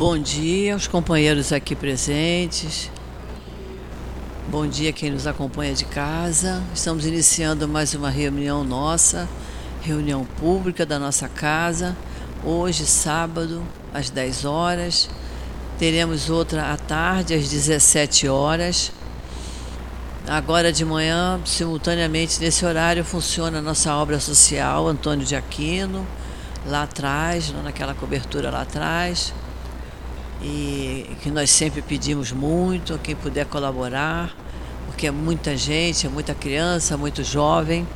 Bom dia aos companheiros aqui presentes. Bom dia quem nos acompanha de casa. Estamos iniciando mais uma reunião nossa, reunião pública da nossa casa. Hoje, sábado, às 10 horas. Teremos outra à tarde, às 17 horas. Agora de manhã, simultaneamente nesse horário, funciona a nossa obra social Antônio de Aquino, lá atrás, naquela cobertura lá atrás e que nós sempre pedimos muito, quem puder colaborar, porque é muita gente, é muita criança, muito jovem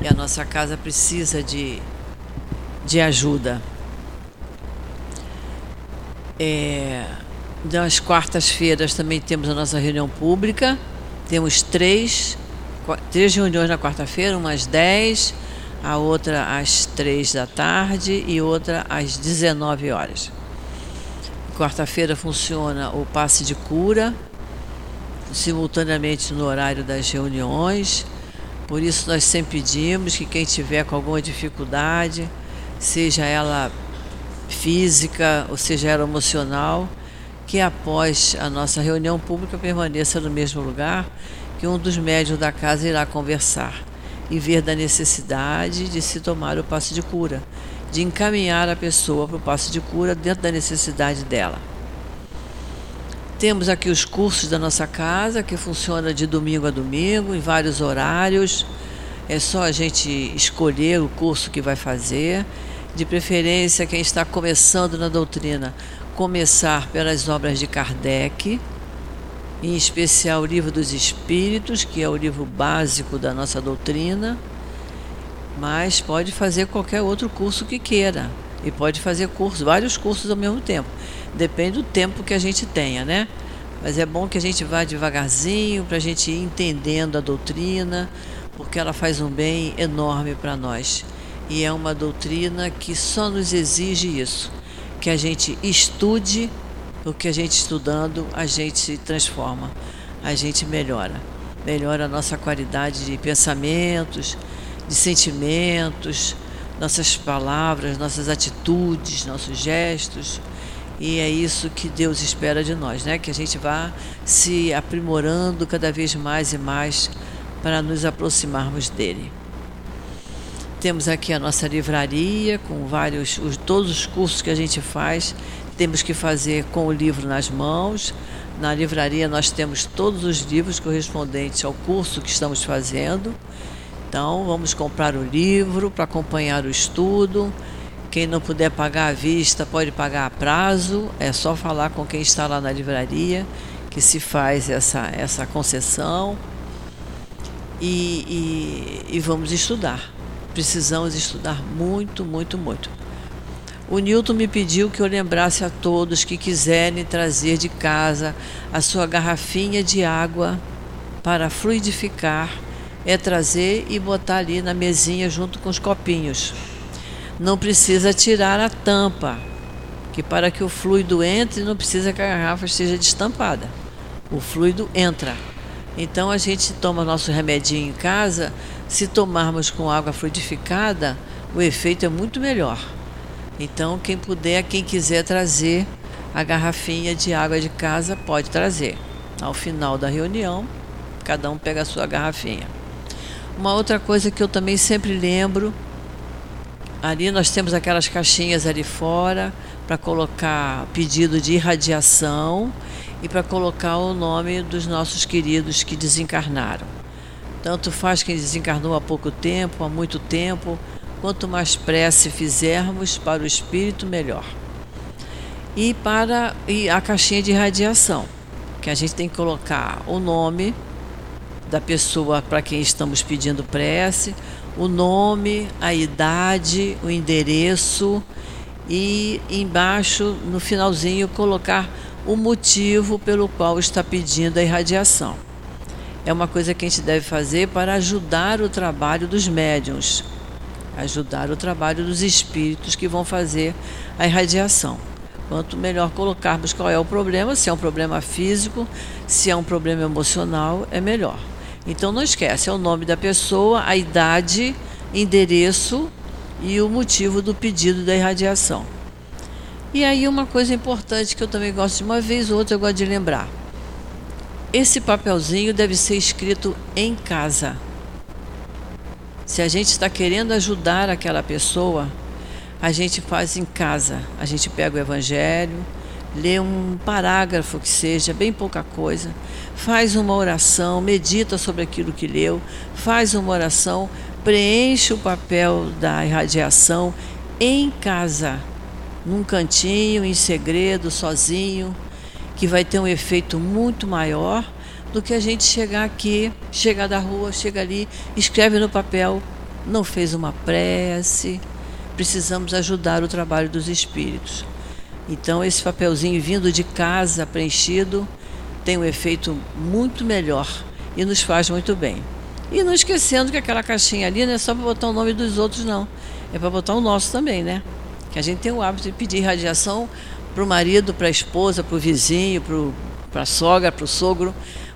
e a nossa casa precisa de, de ajuda. É, nas quartas-feiras também temos a nossa reunião pública, temos três, três reuniões na quarta-feira, uma às 10, a outra às 3 da tarde e outra às 19 horas. Quarta-feira funciona o passe de cura, simultaneamente no horário das reuniões. Por isso, nós sempre pedimos que quem tiver com alguma dificuldade, seja ela física ou seja ela emocional, que após a nossa reunião pública permaneça no mesmo lugar, que um dos médios da casa irá conversar e ver da necessidade de se tomar o passe de cura de encaminhar a pessoa para o passo de cura dentro da necessidade dela. Temos aqui os cursos da nossa casa, que funciona de domingo a domingo, em vários horários. É só a gente escolher o curso que vai fazer. De preferência, quem está começando na doutrina, começar pelas obras de Kardec, em especial o Livro dos Espíritos, que é o livro básico da nossa doutrina mas pode fazer qualquer outro curso que queira. E pode fazer cursos, vários cursos ao mesmo tempo. Depende do tempo que a gente tenha, né? Mas é bom que a gente vá devagarzinho para a gente ir entendendo a doutrina, porque ela faz um bem enorme para nós. E é uma doutrina que só nos exige isso, que a gente estude, porque a gente estudando, a gente se transforma, a gente melhora. Melhora a nossa qualidade de pensamentos, de sentimentos, nossas palavras, nossas atitudes, nossos gestos. E é isso que Deus espera de nós, né? Que a gente vá se aprimorando cada vez mais e mais para nos aproximarmos dele. Temos aqui a nossa livraria com vários, os, todos os cursos que a gente faz, temos que fazer com o livro nas mãos. Na livraria nós temos todos os livros correspondentes ao curso que estamos fazendo então, vamos comprar o livro para acompanhar o estudo. Quem não puder pagar à vista pode pagar a prazo. É só falar com quem está lá na livraria que se faz essa, essa concessão. E, e, e vamos estudar. Precisamos estudar muito, muito, muito. O Newton me pediu que eu lembrasse a todos que quiserem trazer de casa a sua garrafinha de água para fluidificar é trazer e botar ali na mesinha junto com os copinhos. Não precisa tirar a tampa, que para que o fluido entre não precisa que a garrafa esteja destampada. O fluido entra. Então a gente toma nosso remedinho em casa, se tomarmos com água fluidificada, o efeito é muito melhor. Então quem puder, quem quiser trazer a garrafinha de água de casa, pode trazer. Ao final da reunião, cada um pega a sua garrafinha. Uma outra coisa que eu também sempre lembro, ali nós temos aquelas caixinhas ali fora para colocar pedido de irradiação e para colocar o nome dos nossos queridos que desencarnaram. Tanto faz quem desencarnou há pouco tempo, há muito tempo, quanto mais prece fizermos para o espírito, melhor. E para e a caixinha de radiação, que a gente tem que colocar o nome da pessoa para quem estamos pedindo prece, o nome, a idade, o endereço e embaixo, no finalzinho, colocar o motivo pelo qual está pedindo a irradiação. É uma coisa que a gente deve fazer para ajudar o trabalho dos médiums, ajudar o trabalho dos espíritos que vão fazer a irradiação. Quanto melhor colocarmos qual é o problema, se é um problema físico, se é um problema emocional, é melhor. Então não esquece, é o nome da pessoa, a idade, endereço e o motivo do pedido da irradiação. E aí uma coisa importante que eu também gosto de uma vez ou outra eu gosto de lembrar. Esse papelzinho deve ser escrito em casa. Se a gente está querendo ajudar aquela pessoa, a gente faz em casa. A gente pega o evangelho, lê um parágrafo que seja, bem pouca coisa, faz uma oração, medita sobre aquilo que leu, faz uma oração, preenche o papel da irradiação em casa, num cantinho, em segredo, sozinho, que vai ter um efeito muito maior do que a gente chegar aqui, chegar da rua, chega ali, escreve no papel, não fez uma prece. Precisamos ajudar o trabalho dos espíritos. Então, esse papelzinho vindo de casa preenchido tem um efeito muito melhor e nos faz muito bem. E não esquecendo que aquela caixinha ali não é só para botar o nome dos outros, não. É para botar o nosso também, né? Que a gente tem o hábito de pedir radiação para o marido, para a esposa, para o vizinho, para a sogra, para o sogro.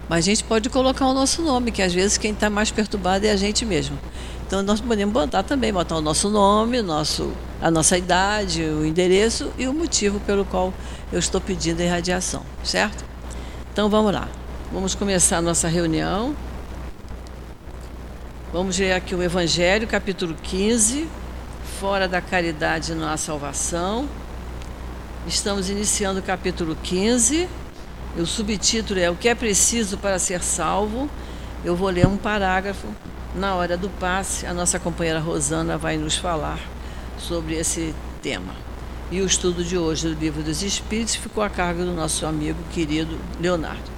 Mas a gente pode colocar o nosso nome, que às vezes quem está mais perturbado é a gente mesmo. Então nós podemos botar também, botar o nosso nome, o nosso, a nossa idade, o endereço e o motivo pelo qual eu estou pedindo a irradiação, certo? Então vamos lá. Vamos começar a nossa reunião. Vamos ler aqui o Evangelho, capítulo 15, fora da caridade não há salvação. Estamos iniciando o capítulo 15. O subtítulo é O que é preciso para ser salvo. Eu vou ler um parágrafo na hora do passe, a nossa companheira Rosana vai nos falar sobre esse tema. E o estudo de hoje do Livro dos Espíritos ficou a cargo do nosso amigo querido Leonardo.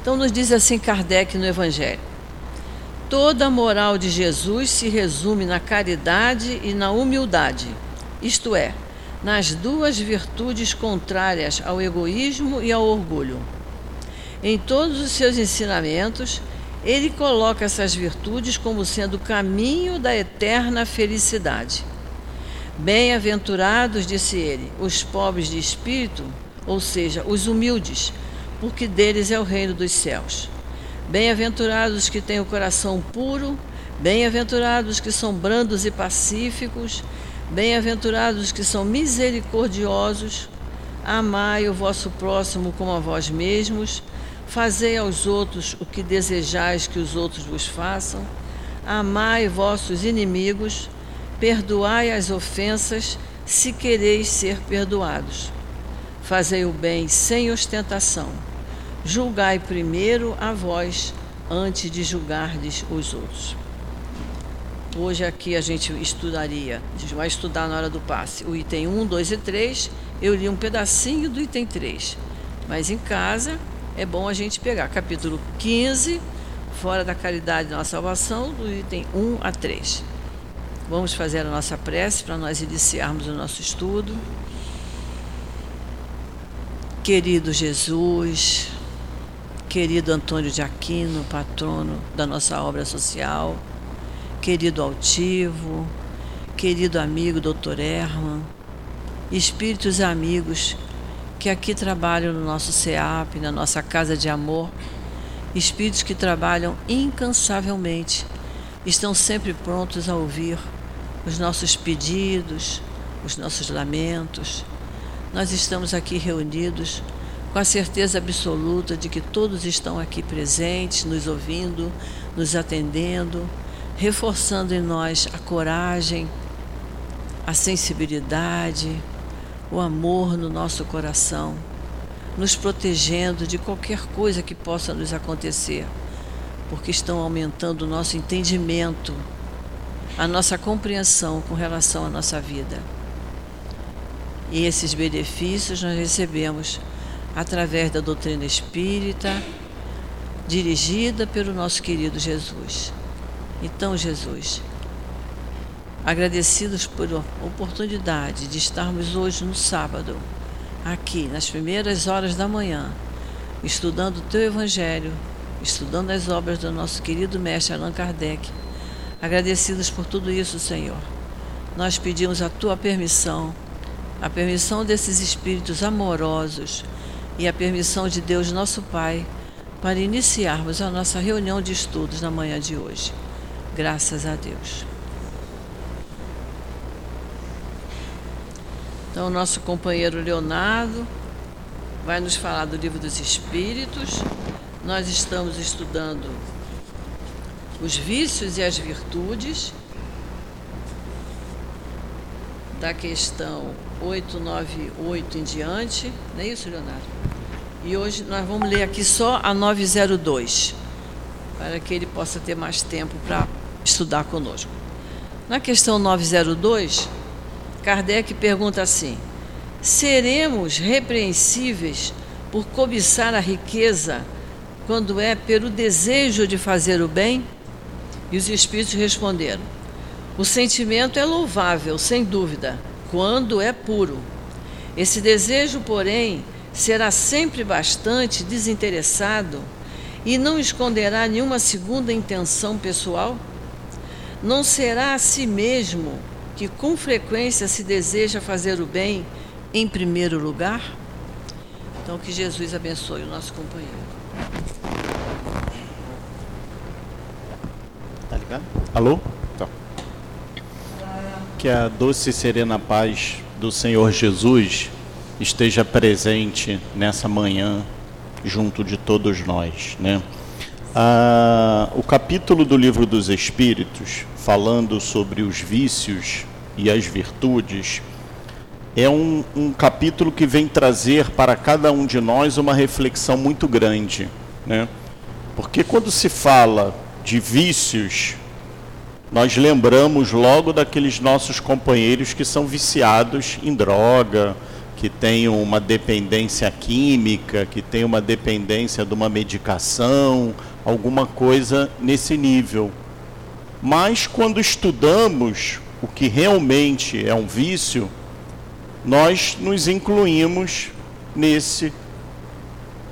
Então, nos diz assim Kardec no Evangelho: Toda a moral de Jesus se resume na caridade e na humildade, isto é, nas duas virtudes contrárias ao egoísmo e ao orgulho. Em todos os seus ensinamentos, ele coloca essas virtudes como sendo o caminho da eterna felicidade. Bem-aventurados, disse ele, os pobres de espírito, ou seja, os humildes, porque deles é o reino dos céus. Bem-aventurados os que têm o coração puro, bem-aventurados os que são brandos e pacíficos, bem-aventurados os que são misericordiosos. Amai o vosso próximo como a vós mesmos. Fazei aos outros o que desejais que os outros vos façam. Amai vossos inimigos. Perdoai as ofensas, se quereis ser perdoados. Fazei o bem sem ostentação. Julgai primeiro a vós, antes de julgardes os outros. Hoje aqui a gente estudaria, a gente vai estudar na hora do passe, o item 1, 2 e 3. Eu li um pedacinho do item 3. Mas em casa é bom a gente pegar capítulo 15, fora da caridade da nossa salvação, do item 1 a 3. Vamos fazer a nossa prece para nós iniciarmos o nosso estudo. Querido Jesus, querido Antônio de Aquino, patrono da nossa obra social, querido altivo, querido amigo Dr. Herman, espíritos amigos que aqui trabalham no nosso CEAP, na nossa casa de amor, espíritos que trabalham incansavelmente, estão sempre prontos a ouvir os nossos pedidos, os nossos lamentos. Nós estamos aqui reunidos com a certeza absoluta de que todos estão aqui presentes, nos ouvindo, nos atendendo, reforçando em nós a coragem, a sensibilidade, o amor no nosso coração, nos protegendo de qualquer coisa que possa nos acontecer, porque estão aumentando o nosso entendimento, a nossa compreensão com relação à nossa vida. E esses benefícios nós recebemos através da doutrina espírita, dirigida pelo nosso querido Jesus. Então, Jesus, agradecidos por a oportunidade de estarmos hoje no sábado, aqui nas primeiras horas da manhã, estudando o teu Evangelho, estudando as obras do nosso querido mestre Allan Kardec. Agradecidos por tudo isso, Senhor. Nós pedimos a tua permissão, a permissão desses espíritos amorosos e a permissão de Deus, nosso Pai, para iniciarmos a nossa reunião de estudos na manhã de hoje. Graças a Deus. Então, nosso companheiro Leonardo vai nos falar do livro dos Espíritos. Nós estamos estudando os vícios e as virtudes da questão 898 em diante, não é isso, Leonardo? E hoje nós vamos ler aqui só a 902, para que ele possa ter mais tempo para estudar conosco. Na questão 902, Kardec pergunta assim: seremos repreensíveis por cobiçar a riqueza quando é pelo desejo de fazer o bem? E os espíritos responderam: o sentimento é louvável, sem dúvida, quando é puro. Esse desejo, porém, será sempre bastante desinteressado e não esconderá nenhuma segunda intenção pessoal? Não será a si mesmo que com frequência se deseja fazer o bem em primeiro lugar? Então, que Jesus abençoe o nosso companheiro. Tá ligado? Alô? Tá. Que a doce e serena paz do Senhor Jesus esteja presente nessa manhã junto de todos nós, né? Ah, o capítulo do livro dos Espíritos, falando sobre os vícios e as virtudes, é um, um capítulo que vem trazer para cada um de nós uma reflexão muito grande, né? Porque quando se fala de vícios, nós lembramos logo daqueles nossos companheiros que são viciados em droga, que têm uma dependência química, que têm uma dependência de uma medicação, alguma coisa nesse nível. Mas quando estudamos o que realmente é um vício, nós nos incluímos nesse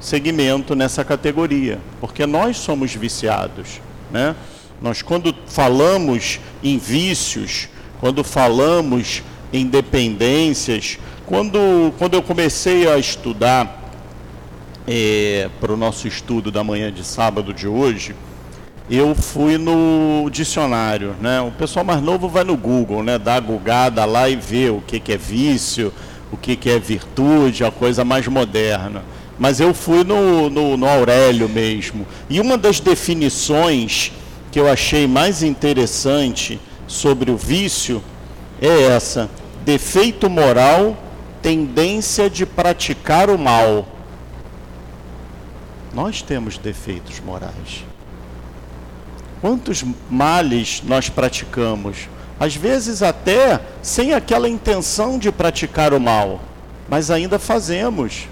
segmento, nessa categoria, porque nós somos viciados, né? Nós quando falamos em vícios, quando falamos em dependências, quando, quando eu comecei a estudar é, para o nosso estudo da manhã de sábado de hoje, eu fui no dicionário, né? O pessoal mais novo vai no Google, né? Dá a gugada lá e vê o que, que é vício, o que, que é virtude, a coisa mais moderna. Mas eu fui no, no, no Aurélio mesmo. E uma das definições que eu achei mais interessante sobre o vício é essa: defeito moral, tendência de praticar o mal. Nós temos defeitos morais. Quantos males nós praticamos? Às vezes, até sem aquela intenção de praticar o mal, mas ainda fazemos.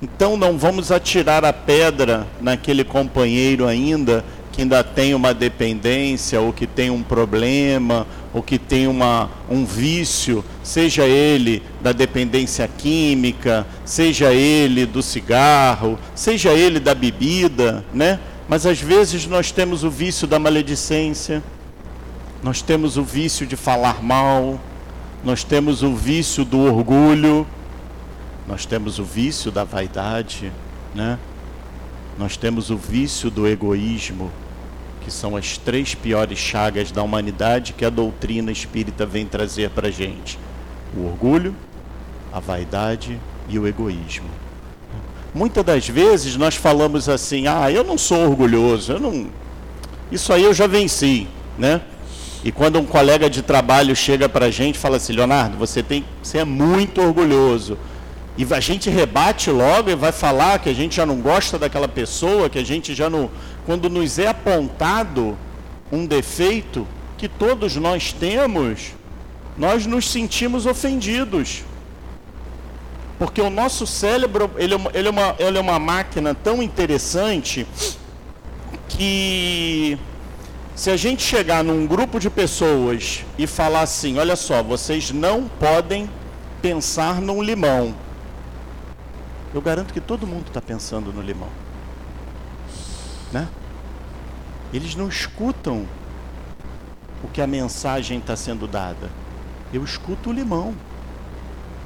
Então, não vamos atirar a pedra naquele companheiro ainda que ainda tem uma dependência, ou que tem um problema, ou que tem uma, um vício, seja ele da dependência química, seja ele do cigarro, seja ele da bebida, né? Mas às vezes nós temos o vício da maledicência, nós temos o vício de falar mal, nós temos o vício do orgulho, nós temos o vício da vaidade, né? Nós temos o vício do egoísmo, que são as três piores chagas da humanidade que a doutrina espírita vem trazer para a gente: o orgulho, a vaidade e o egoísmo. Muitas das vezes nós falamos assim: ah, eu não sou orgulhoso, eu não. Isso aí eu já venci, né? E quando um colega de trabalho chega para a gente e fala assim, Leonardo, você tem, você é muito orgulhoso. E a gente rebate logo e vai falar que a gente já não gosta daquela pessoa, que a gente já não, quando nos é apontado um defeito que todos nós temos, nós nos sentimos ofendidos. Porque o nosso cérebro, ele é uma, ele é uma, ele é uma máquina tão interessante que se a gente chegar num grupo de pessoas e falar assim, olha só, vocês não podem pensar num limão. Eu garanto que todo mundo está pensando no limão. Né? Eles não escutam o que a mensagem está sendo dada. Eu escuto o limão.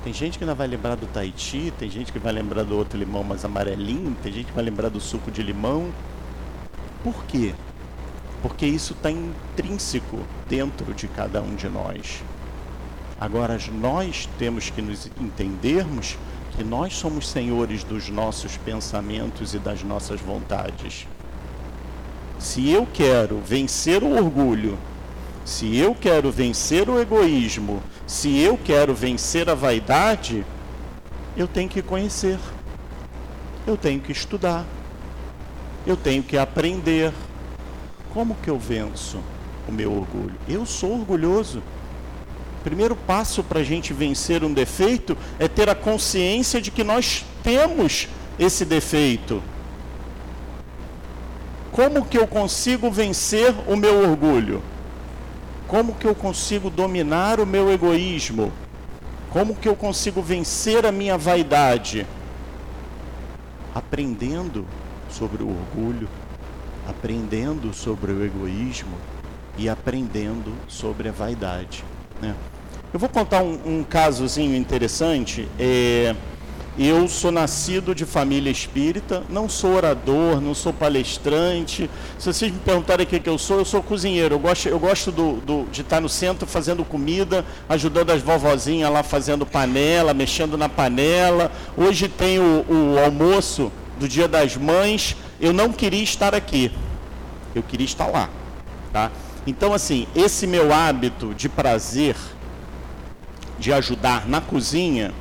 Tem gente que ainda vai lembrar do Tahiti, tem gente que vai lembrar do outro limão mais amarelinho, tem gente que vai lembrar do suco de limão. Por quê? Porque isso está intrínseco dentro de cada um de nós. Agora, nós temos que nos entendermos que nós somos senhores dos nossos pensamentos e das nossas vontades. Se eu quero vencer o orgulho, se eu quero vencer o egoísmo, se eu quero vencer a vaidade, eu tenho que conhecer, eu tenho que estudar, eu tenho que aprender. Como que eu venço o meu orgulho? Eu sou orgulhoso. Primeiro passo para a gente vencer um defeito é ter a consciência de que nós temos esse defeito. Como que eu consigo vencer o meu orgulho? Como que eu consigo dominar o meu egoísmo? Como que eu consigo vencer a minha vaidade? Aprendendo sobre o orgulho, aprendendo sobre o egoísmo e aprendendo sobre a vaidade. Né? Eu vou contar um, um casozinho interessante. É, eu sou nascido de família espírita, não sou orador, não sou palestrante. Se vocês me perguntarem o que, que eu sou, eu sou cozinheiro. Eu gosto, eu gosto do, do, de estar no centro fazendo comida, ajudando as vovozinhas lá fazendo panela, mexendo na panela. Hoje tem o, o almoço do Dia das Mães. Eu não queria estar aqui, eu queria estar lá. Tá? Então, assim, esse meu hábito de prazer de ajudar na cozinha,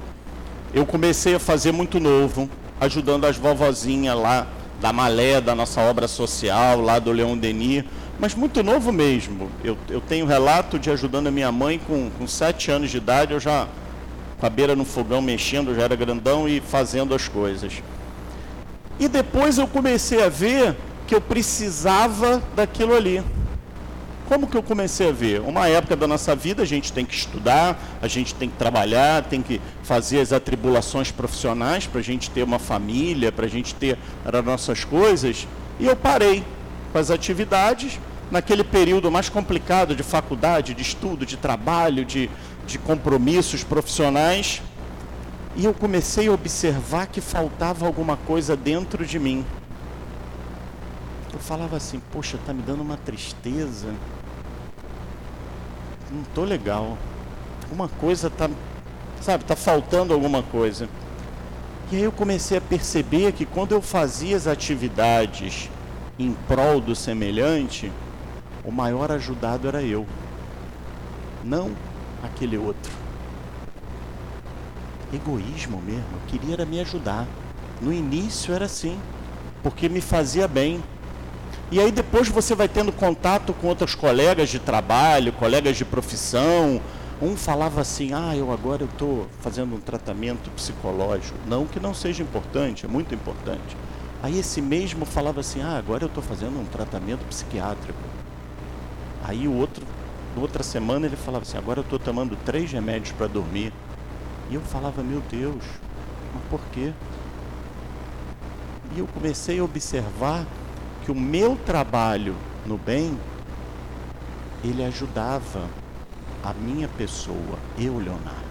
eu comecei a fazer muito novo, ajudando as vovozinhas lá da Malé, da nossa obra social, lá do Leão Denis, mas muito novo mesmo. Eu, eu tenho relato de ajudando a minha mãe com, com sete anos de idade, eu já com a beira no fogão mexendo, eu já era grandão e fazendo as coisas. E depois eu comecei a ver que eu precisava daquilo ali. Como que eu comecei a ver? Uma época da nossa vida a gente tem que estudar, a gente tem que trabalhar, tem que fazer as atribulações profissionais para a gente ter uma família, para a gente ter as nossas coisas. E eu parei com as atividades naquele período mais complicado de faculdade, de estudo, de trabalho, de, de compromissos profissionais. E eu comecei a observar que faltava alguma coisa dentro de mim. Eu falava assim, poxa, tá me dando uma tristeza não tô legal. Alguma coisa tá, sabe, tá faltando alguma coisa. E aí eu comecei a perceber que quando eu fazia as atividades em prol do semelhante, o maior ajudado era eu, não aquele outro. Egoísmo mesmo, eu queria era me ajudar. No início era assim, porque me fazia bem. E aí depois você vai tendo contato com outros colegas de trabalho, colegas de profissão. Um falava assim: "Ah, eu agora estou fazendo um tratamento psicológico". Não que não seja importante, é muito importante. Aí esse mesmo falava assim: "Ah, agora eu estou fazendo um tratamento psiquiátrico". Aí o outro, outra semana ele falava assim: "Agora eu estou tomando três remédios para dormir". E eu falava: "Meu Deus, mas por quê?" E eu comecei a observar que o meu trabalho no bem ele ajudava a minha pessoa, eu, Leonardo,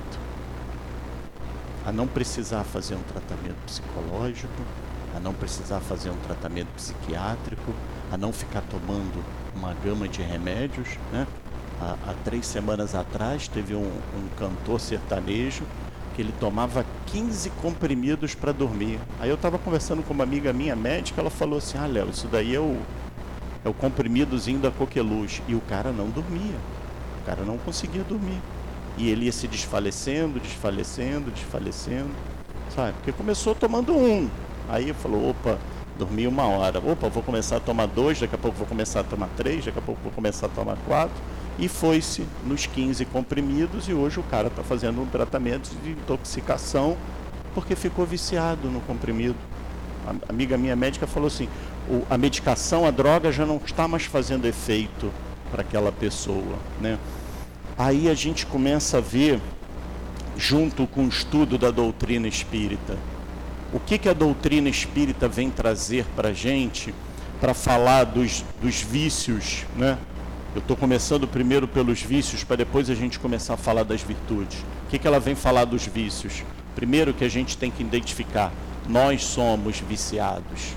a não precisar fazer um tratamento psicológico, a não precisar fazer um tratamento psiquiátrico, a não ficar tomando uma gama de remédios. Né? Há, há três semanas atrás teve um, um cantor sertanejo que ele tomava 15 comprimidos para dormir. Aí eu estava conversando com uma amiga minha médica, ela falou assim: Ah, Léo, isso daí é o, é o comprimidozinho da coqueluz. E o cara não dormia. O cara não conseguia dormir. E ele ia se desfalecendo, desfalecendo, desfalecendo. Sabe? Porque começou tomando um. Aí falou: opa, dormi uma hora. Opa, vou começar a tomar dois, daqui a pouco vou começar a tomar três, daqui a pouco vou começar a tomar quatro e foi-se nos 15 comprimidos e hoje o cara está fazendo um tratamento de intoxicação porque ficou viciado no comprimido. A amiga minha médica falou assim: o, a medicação, a droga já não está mais fazendo efeito para aquela pessoa, né? Aí a gente começa a ver, junto com o estudo da doutrina espírita, o que, que a doutrina espírita vem trazer para a gente para falar dos, dos vícios, né? Eu estou começando primeiro pelos vícios, para depois a gente começar a falar das virtudes. O que, que ela vem falar dos vícios? Primeiro que a gente tem que identificar, nós somos viciados.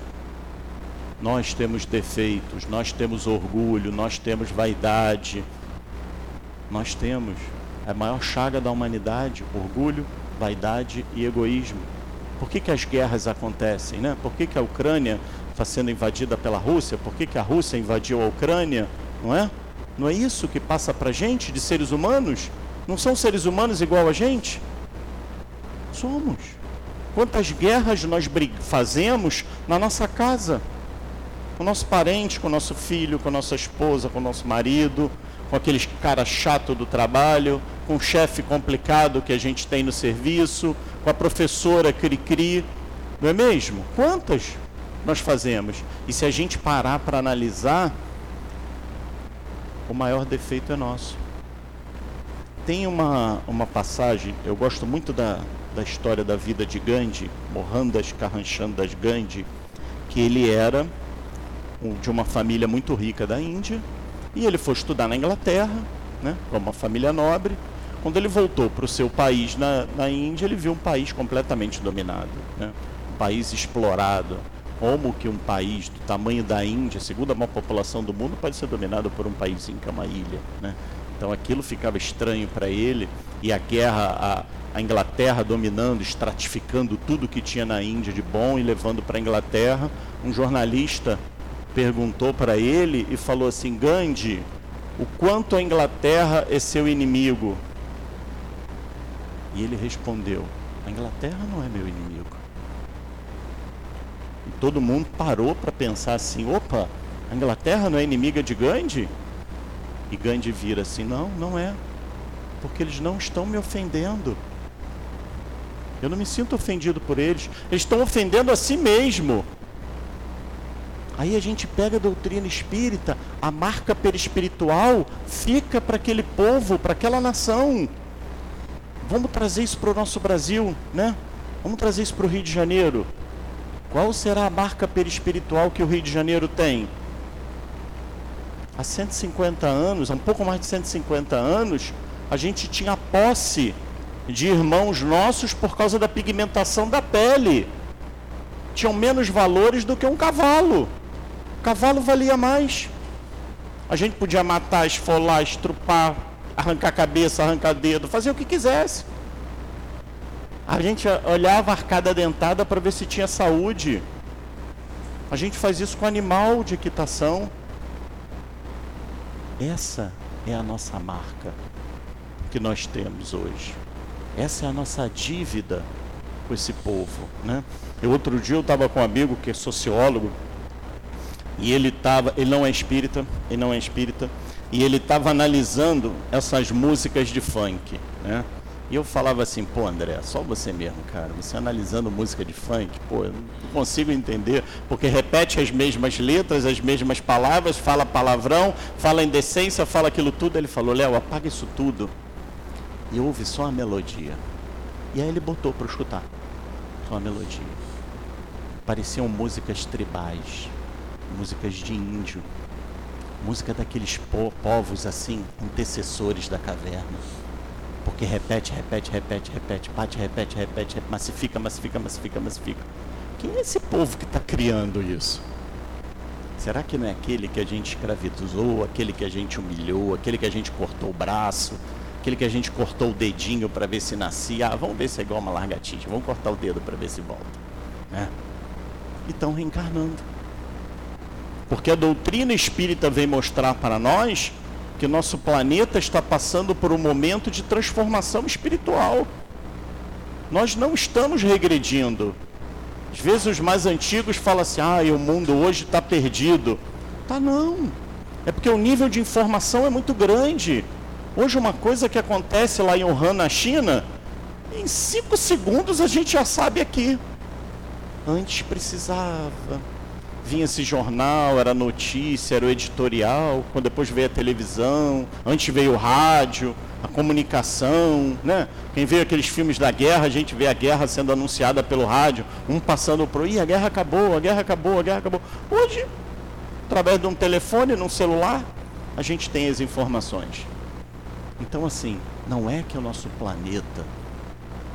Nós temos defeitos, nós temos orgulho, nós temos vaidade. Nós temos. A maior chaga da humanidade, orgulho, vaidade e egoísmo. Por que, que as guerras acontecem? Né? Por que, que a Ucrânia está sendo invadida pela Rússia? Por que, que a Rússia invadiu a Ucrânia? Não é? Não é isso que passa para gente de seres humanos? Não são seres humanos igual a gente? Somos. Quantas guerras nós fazemos na nossa casa? Com o nosso parente, com o nosso filho, com a nossa esposa, com o nosso marido, com aqueles cara chato do trabalho, com o chefe complicado que a gente tem no serviço, com a professora cri-cri, não é mesmo? Quantas nós fazemos? E se a gente parar para analisar, o maior defeito é nosso. Tem uma, uma passagem, eu gosto muito da, da história da vida de Gandhi, Mohandas Karamchand Gandhi, que ele era de uma família muito rica da Índia, e ele foi estudar na Inglaterra, né, como uma família nobre. Quando ele voltou para o seu país na, na Índia, ele viu um país completamente dominado, né, um país explorado. Como que um país do tamanho da Índia, segunda maior população do mundo, pode ser dominado por um país que é uma ilha? Né? Então aquilo ficava estranho para ele e a guerra, a, a, Inglaterra dominando, estratificando tudo que tinha na Índia de bom e levando para a Inglaterra. Um jornalista perguntou para ele e falou assim: Gandhi, o quanto a Inglaterra é seu inimigo? E ele respondeu: A Inglaterra não é meu inimigo. Todo mundo parou para pensar assim: opa, a Inglaterra não é inimiga de Gandhi? E Gandhi vira assim: não, não é. Porque eles não estão me ofendendo. Eu não me sinto ofendido por eles. Eles estão ofendendo a si mesmo. Aí a gente pega a doutrina espírita, a marca perispiritual fica para aquele povo, para aquela nação. Vamos trazer isso para o nosso Brasil, né? Vamos trazer isso para o Rio de Janeiro. Qual será a marca perispiritual que o Rio de Janeiro tem? Há 150 anos, há um pouco mais de 150 anos, a gente tinha posse de irmãos nossos por causa da pigmentação da pele. Tinham menos valores do que um cavalo. Cavalo valia mais. A gente podia matar, esfolar, estrupar, arrancar cabeça, arrancar dedo, fazer o que quisesse. A gente olhava a arcada dentada para ver se tinha saúde. A gente faz isso com animal de equitação. Essa é a nossa marca que nós temos hoje. Essa é a nossa dívida com esse povo, né? Eu outro dia eu estava com um amigo que é sociólogo e ele estava, ele não é espírita, ele não é espírita, e ele estava analisando essas músicas de funk, né? E eu falava assim, pô André, só você mesmo, cara, você analisando música de funk, pô, eu não consigo entender, porque repete as mesmas letras, as mesmas palavras, fala palavrão, fala indecência, fala aquilo tudo. Ele falou, Léo, apaga isso tudo e ouve só a melodia. E aí ele botou para escutar, só a melodia. Pareciam músicas tribais, músicas de índio, música daqueles po povos assim, antecessores da caverna. Porque repete, repete, repete, repete, bate, repete, repete, repete massifica, massifica, massifica, massifica. Quem é esse povo que está criando isso? Será que não é aquele que a gente escravizou, aquele que a gente humilhou, aquele que a gente cortou o braço, aquele que a gente cortou o dedinho para ver se nascia? Ah, vamos ver se é igual uma largatija, vamos cortar o dedo para ver se volta. Né? E estão reencarnando. Porque a doutrina espírita vem mostrar para nós que nosso planeta está passando por um momento de transformação espiritual. Nós não estamos regredindo. Às vezes os mais antigos falam assim: ah, o mundo hoje está perdido. Tá não. É porque o nível de informação é muito grande. Hoje uma coisa que acontece lá em Wuhan, na China, em cinco segundos a gente já sabe aqui. Antes precisava vinha esse jornal, era notícia, era o editorial, quando depois veio a televisão, antes veio o rádio, a comunicação, né? Quem vê aqueles filmes da guerra, a gente vê a guerra sendo anunciada pelo rádio, um passando por, ih, a guerra acabou, a guerra acabou, a guerra acabou. Hoje, através de um telefone, num celular, a gente tem as informações. Então, assim, não é que o nosso planeta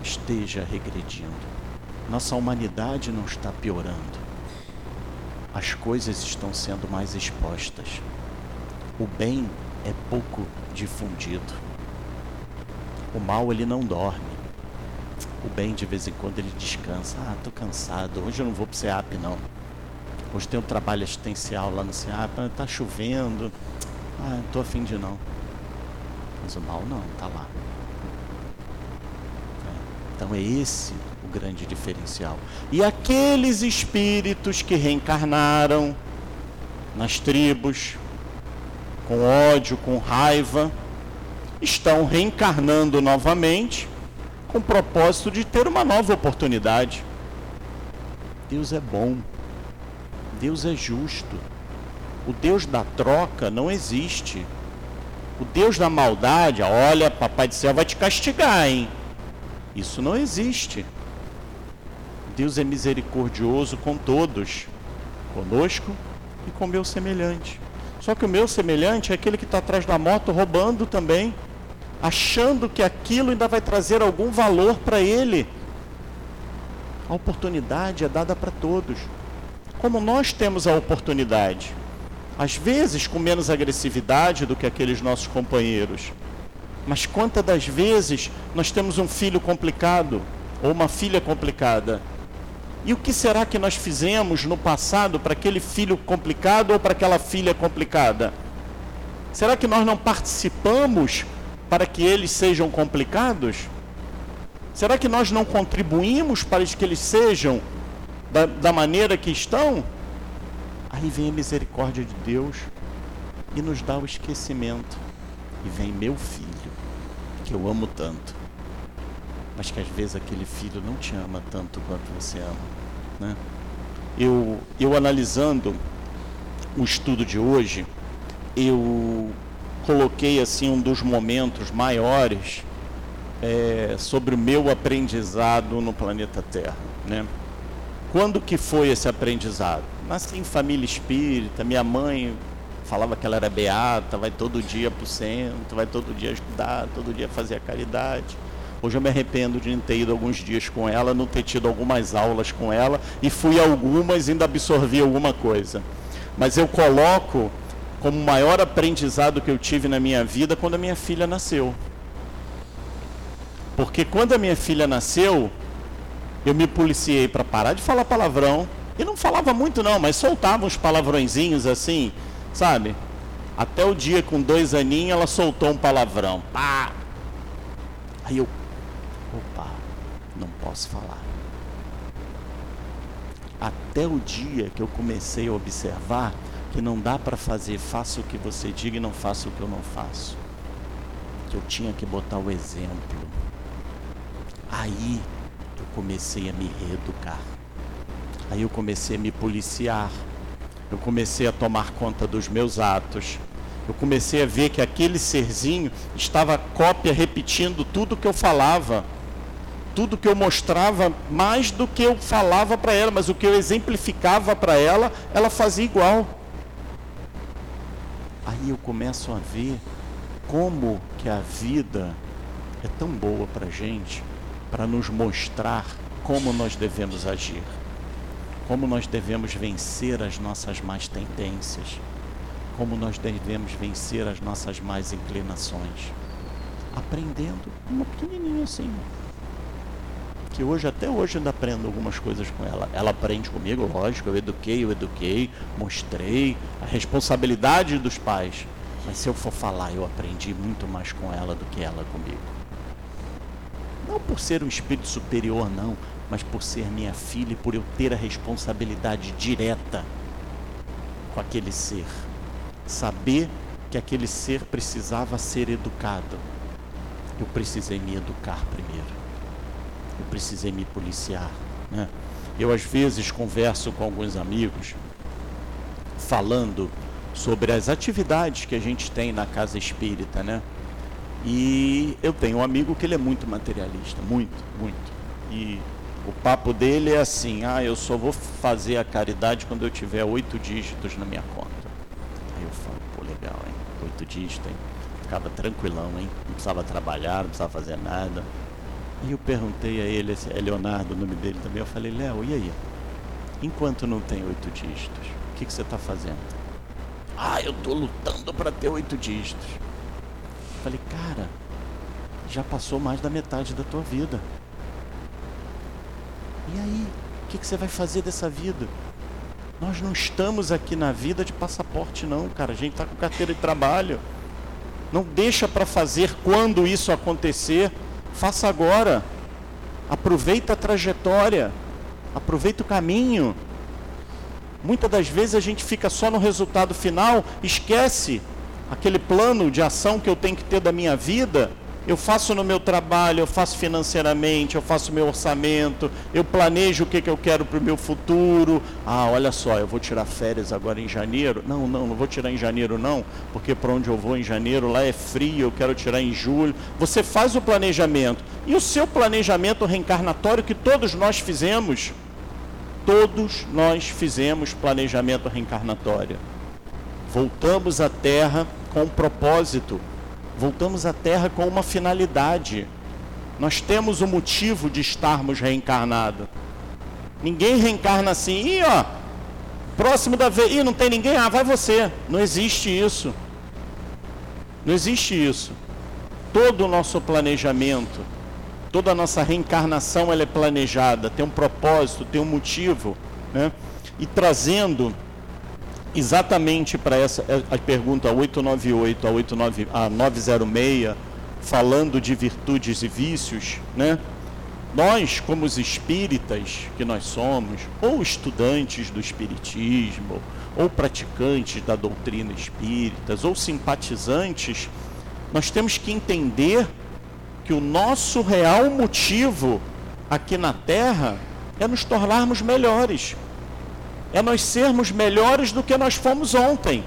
esteja regredindo. Nossa humanidade não está piorando as coisas estão sendo mais expostas. O bem é pouco difundido. O mal ele não dorme. O bem de vez em quando ele descansa. Ah, tô cansado. Hoje eu não vou pro SEAP não. Hoje tem um trabalho assistencial lá no SEAP. Ah, tá chovendo. Ah, não tô afim de não. Mas o mal não, tá lá. É. Então é esse grande diferencial. E aqueles espíritos que reencarnaram nas tribos, com ódio, com raiva, estão reencarnando novamente com o propósito de ter uma nova oportunidade. Deus é bom. Deus é justo. O Deus da troca não existe. O Deus da maldade, olha, papai do céu vai te castigar, hein? Isso não existe. Deus é misericordioso com todos, conosco e com meu semelhante. Só que o meu semelhante é aquele que está atrás da moto roubando também, achando que aquilo ainda vai trazer algum valor para ele. A oportunidade é dada para todos. Como nós temos a oportunidade, às vezes com menos agressividade do que aqueles nossos companheiros, mas quantas das vezes nós temos um filho complicado ou uma filha complicada e o que será que nós fizemos no passado para aquele filho complicado ou para aquela filha complicada? Será que nós não participamos para que eles sejam complicados? Será que nós não contribuímos para que eles sejam da, da maneira que estão? Aí vem a misericórdia de Deus e nos dá o esquecimento. E vem meu filho, que eu amo tanto mas que às vezes aquele filho não te ama tanto quanto você ama. Né? Eu, eu analisando o estudo de hoje, eu coloquei assim um dos momentos maiores é, sobre o meu aprendizado no planeta Terra. Né? Quando que foi esse aprendizado? Nasci em família espírita, minha mãe falava que ela era beata, vai todo dia para o centro, vai todo dia ajudar, todo dia fazer a caridade. Hoje eu me arrependo de não ter ido alguns dias com ela, não ter tido algumas aulas com ela e fui algumas ainda absorvi alguma coisa. Mas eu coloco como maior aprendizado que eu tive na minha vida quando a minha filha nasceu. Porque quando a minha filha nasceu, eu me policiei para parar de falar palavrão. E não falava muito não, mas soltava uns palavrõezinhos assim, sabe? Até o dia com dois aninhos ela soltou um palavrão. Pá! Aí eu posso falar. Até o dia que eu comecei a observar que não dá para fazer faça o que você diga e não faça o que eu não faço. Que eu tinha que botar o exemplo. Aí eu comecei a me reeducar. Aí eu comecei a me policiar. Eu comecei a tomar conta dos meus atos. Eu comecei a ver que aquele serzinho estava cópia repetindo tudo que eu falava tudo que eu mostrava mais do que eu falava para ela, mas o que eu exemplificava para ela, ela fazia igual. Aí eu começo a ver como que a vida é tão boa para a gente, para nos mostrar como nós devemos agir, como nós devemos vencer as nossas más tendências, como nós devemos vencer as nossas más inclinações, aprendendo uma pequenininha assim, que hoje, até hoje, ainda aprendo algumas coisas com ela. Ela aprende comigo, lógico, eu eduquei, eu eduquei, mostrei a responsabilidade dos pais. Mas se eu for falar, eu aprendi muito mais com ela do que ela comigo. Não por ser um espírito superior, não, mas por ser minha filha e por eu ter a responsabilidade direta com aquele ser. Saber que aquele ser precisava ser educado. Eu precisei me educar primeiro eu precisei me policiar. Né? Eu, às vezes, converso com alguns amigos falando sobre as atividades que a gente tem na casa espírita, né? E eu tenho um amigo que ele é muito materialista, muito, muito. E o papo dele é assim: ah, eu só vou fazer a caridade quando eu tiver oito dígitos na minha conta. Aí eu falo: pô, legal, hein? Oito dígitos, hein? Ficava tranquilão, hein? Não precisava trabalhar, não precisava fazer nada. E eu perguntei a ele, é Leonardo o nome dele também, eu falei, Léo, e aí? Enquanto não tem oito dígitos, o que, que você está fazendo? Ah, eu estou lutando para ter oito dígitos. Eu falei, cara, Já passou mais da metade da tua vida. E aí? O que, que você vai fazer dessa vida? Nós não estamos aqui na vida de passaporte, não, cara. A gente está com carteira de trabalho. Não deixa para fazer quando isso acontecer. Faça agora. Aproveita a trajetória. Aproveita o caminho. Muitas das vezes a gente fica só no resultado final, esquece aquele plano de ação que eu tenho que ter da minha vida eu faço no meu trabalho, eu faço financeiramente, eu faço meu orçamento, eu planejo o que, que eu quero para o meu futuro. Ah, olha só, eu vou tirar férias agora em janeiro. Não, não, não vou tirar em janeiro não, porque para onde eu vou em janeiro lá é frio, eu quero tirar em julho. Você faz o planejamento. E o seu planejamento reencarnatório que todos nós fizemos, todos nós fizemos planejamento reencarnatório. Voltamos à Terra com um propósito Voltamos à Terra com uma finalidade. Nós temos o um motivo de estarmos reencarnados. Ninguém reencarna assim, ó, próximo da vez, e não tem ninguém, ah, vai você. Não existe isso. Não existe isso. Todo o nosso planejamento, toda a nossa reencarnação ela é planejada, tem um propósito, tem um motivo, né? E trazendo exatamente para essa é, a pergunta 898 a, 89, a 906, falando de virtudes e vícios, né? Nós, como os espíritas que nós somos, ou estudantes do espiritismo, ou praticantes da doutrina espíritas, ou simpatizantes, nós temos que entender que o nosso real motivo aqui na Terra é nos tornarmos melhores é nós sermos melhores do que nós fomos ontem.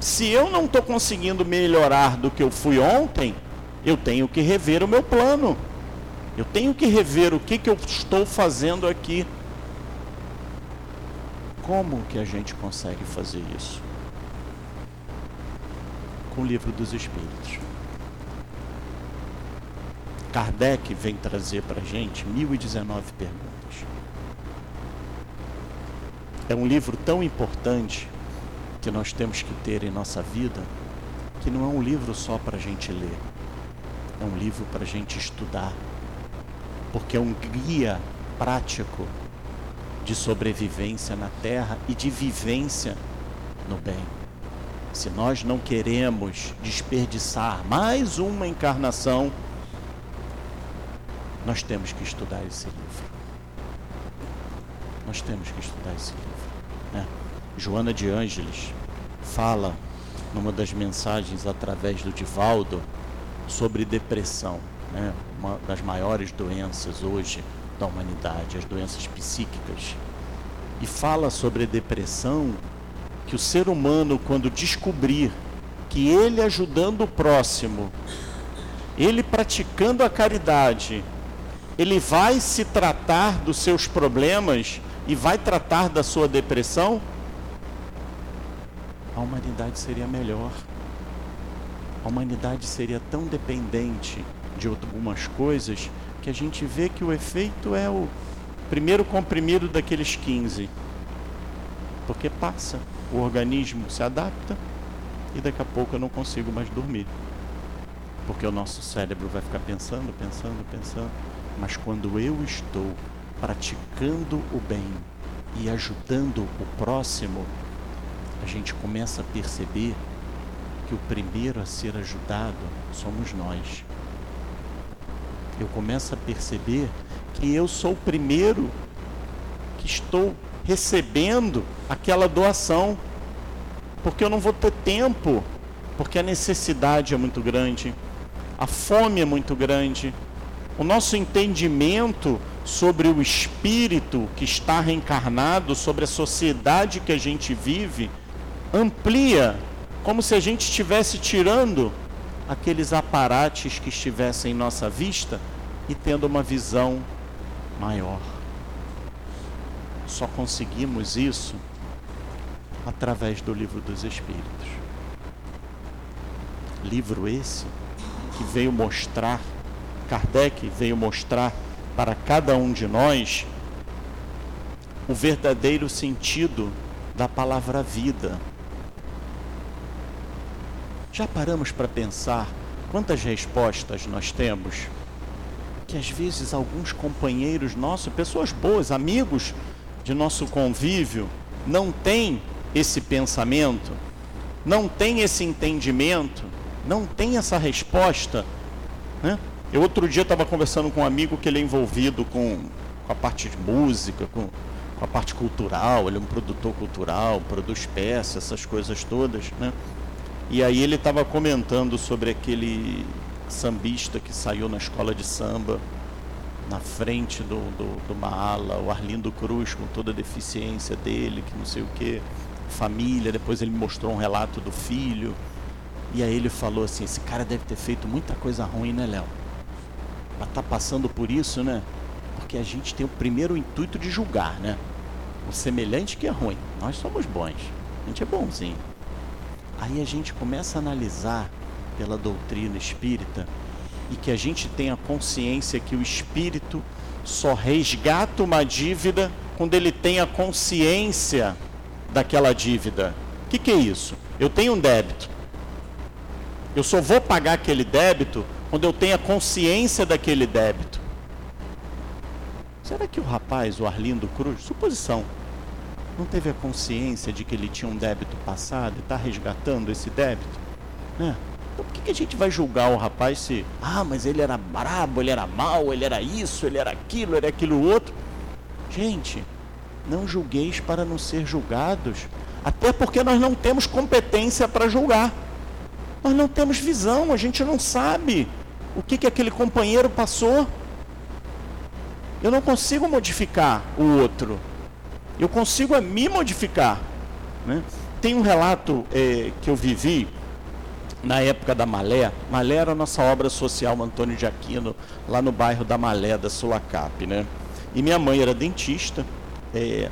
Se eu não estou conseguindo melhorar do que eu fui ontem, eu tenho que rever o meu plano. Eu tenho que rever o que, que eu estou fazendo aqui. Como que a gente consegue fazer isso? Com o livro dos Espíritos. Kardec vem trazer para a gente 1019 perguntas. É um livro tão importante que nós temos que ter em nossa vida que não é um livro só para a gente ler, é um livro para a gente estudar, porque é um guia prático de sobrevivência na Terra e de vivência no bem. Se nós não queremos desperdiçar mais uma encarnação, nós temos que estudar esse livro. Nós temos que estudar esse livro. Né? Joana de Ângeles fala numa das mensagens através do Divaldo sobre depressão, né? uma das maiores doenças hoje da humanidade, as doenças psíquicas. E fala sobre a depressão que o ser humano, quando descobrir que ele ajudando o próximo, ele praticando a caridade, ele vai se tratar dos seus problemas e vai tratar da sua depressão, a humanidade seria melhor. A humanidade seria tão dependente de algumas coisas que a gente vê que o efeito é o primeiro comprimido daqueles 15. Porque passa, o organismo se adapta e daqui a pouco eu não consigo mais dormir. Porque o nosso cérebro vai ficar pensando, pensando, pensando. Mas quando eu estou praticando o bem e ajudando o próximo, a gente começa a perceber que o primeiro a ser ajudado somos nós. Eu começo a perceber que eu sou o primeiro que estou recebendo aquela doação, porque eu não vou ter tempo, porque a necessidade é muito grande, a fome é muito grande, o nosso entendimento sobre o espírito que está reencarnado, sobre a sociedade que a gente vive, amplia, como se a gente estivesse tirando aqueles aparates que estivessem em nossa vista e tendo uma visão maior. Só conseguimos isso através do livro dos Espíritos. Livro esse que veio mostrar, Kardec veio mostrar para cada um de nós o verdadeiro sentido da palavra vida. Já paramos para pensar quantas respostas nós temos que às vezes alguns companheiros nossos, pessoas boas, amigos de nosso convívio, não têm esse pensamento, não têm esse entendimento, não têm essa resposta. Né? Eu outro dia estava conversando com um amigo que ele é envolvido com, com a parte de música, com, com a parte cultural, ele é um produtor cultural, produz peças, essas coisas todas, né? E aí ele estava comentando sobre aquele sambista que saiu na escola de samba na frente do, do, do Maala, o Arlindo Cruz, com toda a deficiência dele, que não sei o que, família, depois ele mostrou um relato do filho, e aí ele falou assim, esse cara deve ter feito muita coisa ruim, né, Léo? Pra estar tá passando por isso, né? Porque a gente tem o primeiro intuito de julgar, né? O semelhante que é ruim. Nós somos bons. A gente é bonzinho. Aí a gente começa a analisar pela doutrina espírita e que a gente tenha consciência que o espírito só resgata uma dívida quando ele tem a consciência daquela dívida. O que, que é isso? Eu tenho um débito. Eu só vou pagar aquele débito quando eu tenho a consciência daquele débito. Será que o rapaz, o Arlindo Cruz, suposição, não teve a consciência de que ele tinha um débito passado e está resgatando esse débito? Né? Então por que, que a gente vai julgar o rapaz se, ah, mas ele era brabo, ele era mau, ele era isso, ele era aquilo, ele era aquilo outro? Gente, não julgueis para não ser julgados, até porque nós não temos competência para julgar. Nós não temos visão, a gente não sabe o que, que aquele companheiro passou. Eu não consigo modificar o outro. Eu consigo é me modificar. Né? Tem um relato é, que eu vivi na época da Malé. Malé era a nossa obra social, Antônio de Aquino, lá no bairro da Malé, da Sulacap. Né? E minha mãe era dentista. É,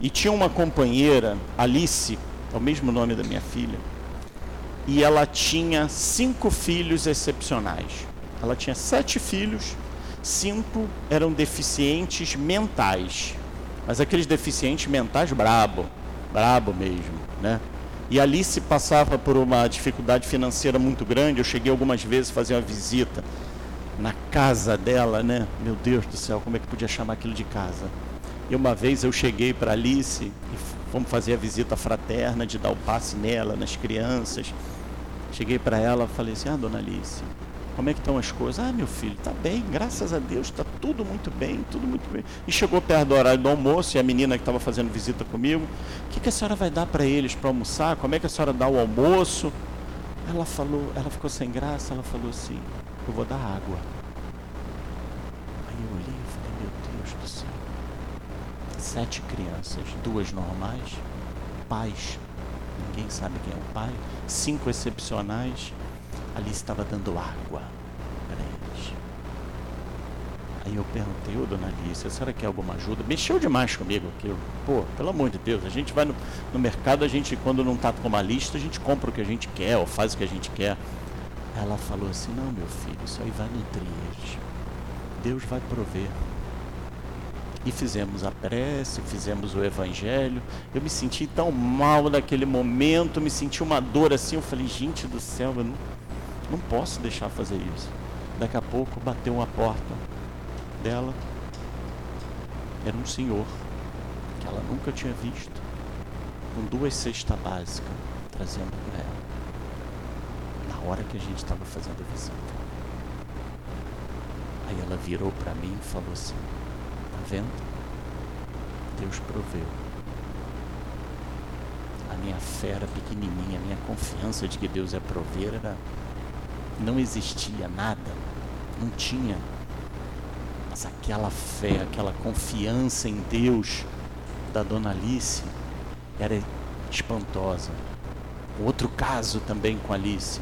e tinha uma companheira, Alice, é o mesmo nome da minha filha, e ela tinha cinco filhos excepcionais. Ela tinha sete filhos, cinco eram deficientes mentais, mas aqueles deficientes mentais brabo, brabo mesmo, né? E Alice passava por uma dificuldade financeira muito grande. Eu cheguei algumas vezes a fazer uma visita na casa dela, né? Meu Deus do céu, como é que podia chamar aquilo de casa? E uma vez eu cheguei para Alice e fomos fazer a visita fraterna de dar o passe nela, nas crianças. Cheguei para ela falei assim: Ah, dona Alice, como é que estão as coisas? Ah, meu filho, tá bem, graças a Deus, está tudo muito bem, tudo muito bem. E chegou perto do horário do almoço e a menina que estava fazendo visita comigo, o que, que a senhora vai dar para eles para almoçar? Como é que a senhora dá o almoço? Ela falou, ela ficou sem graça, ela falou assim, eu vou dar água. Aí eu olhei e falei, meu Deus do céu. Sete crianças, duas normais, pais, ninguém sabe quem é o pai, cinco excepcionais ali estava dando água eles. Aí eu perguntei, ô dona Alice, a senhora quer alguma ajuda? Mexeu demais comigo aquilo. Pô, pelo amor de Deus, a gente vai no, no mercado, a gente, quando não está com uma lista, a gente compra o que a gente quer, ou faz o que a gente quer. Ela falou assim, não meu filho, isso aí vai nutrir eles. Deus vai prover. E fizemos a prece, fizemos o evangelho. Eu me senti tão mal naquele momento, me senti uma dor assim. Eu falei, gente do céu, eu não, não posso deixar fazer isso. Daqui a pouco bateu uma porta dela. Era um senhor que ela nunca tinha visto, com duas cestas básicas, trazendo para ela. Na hora que a gente estava fazendo a visita. Aí ela virou para mim e falou assim: Tá vendo? Deus proveu. A minha fé era pequenininha, a minha confiança de que Deus é prover era não existia nada, não tinha. Mas aquela fé, aquela confiança em Deus da dona Alice era espantosa. Outro caso também com Alice.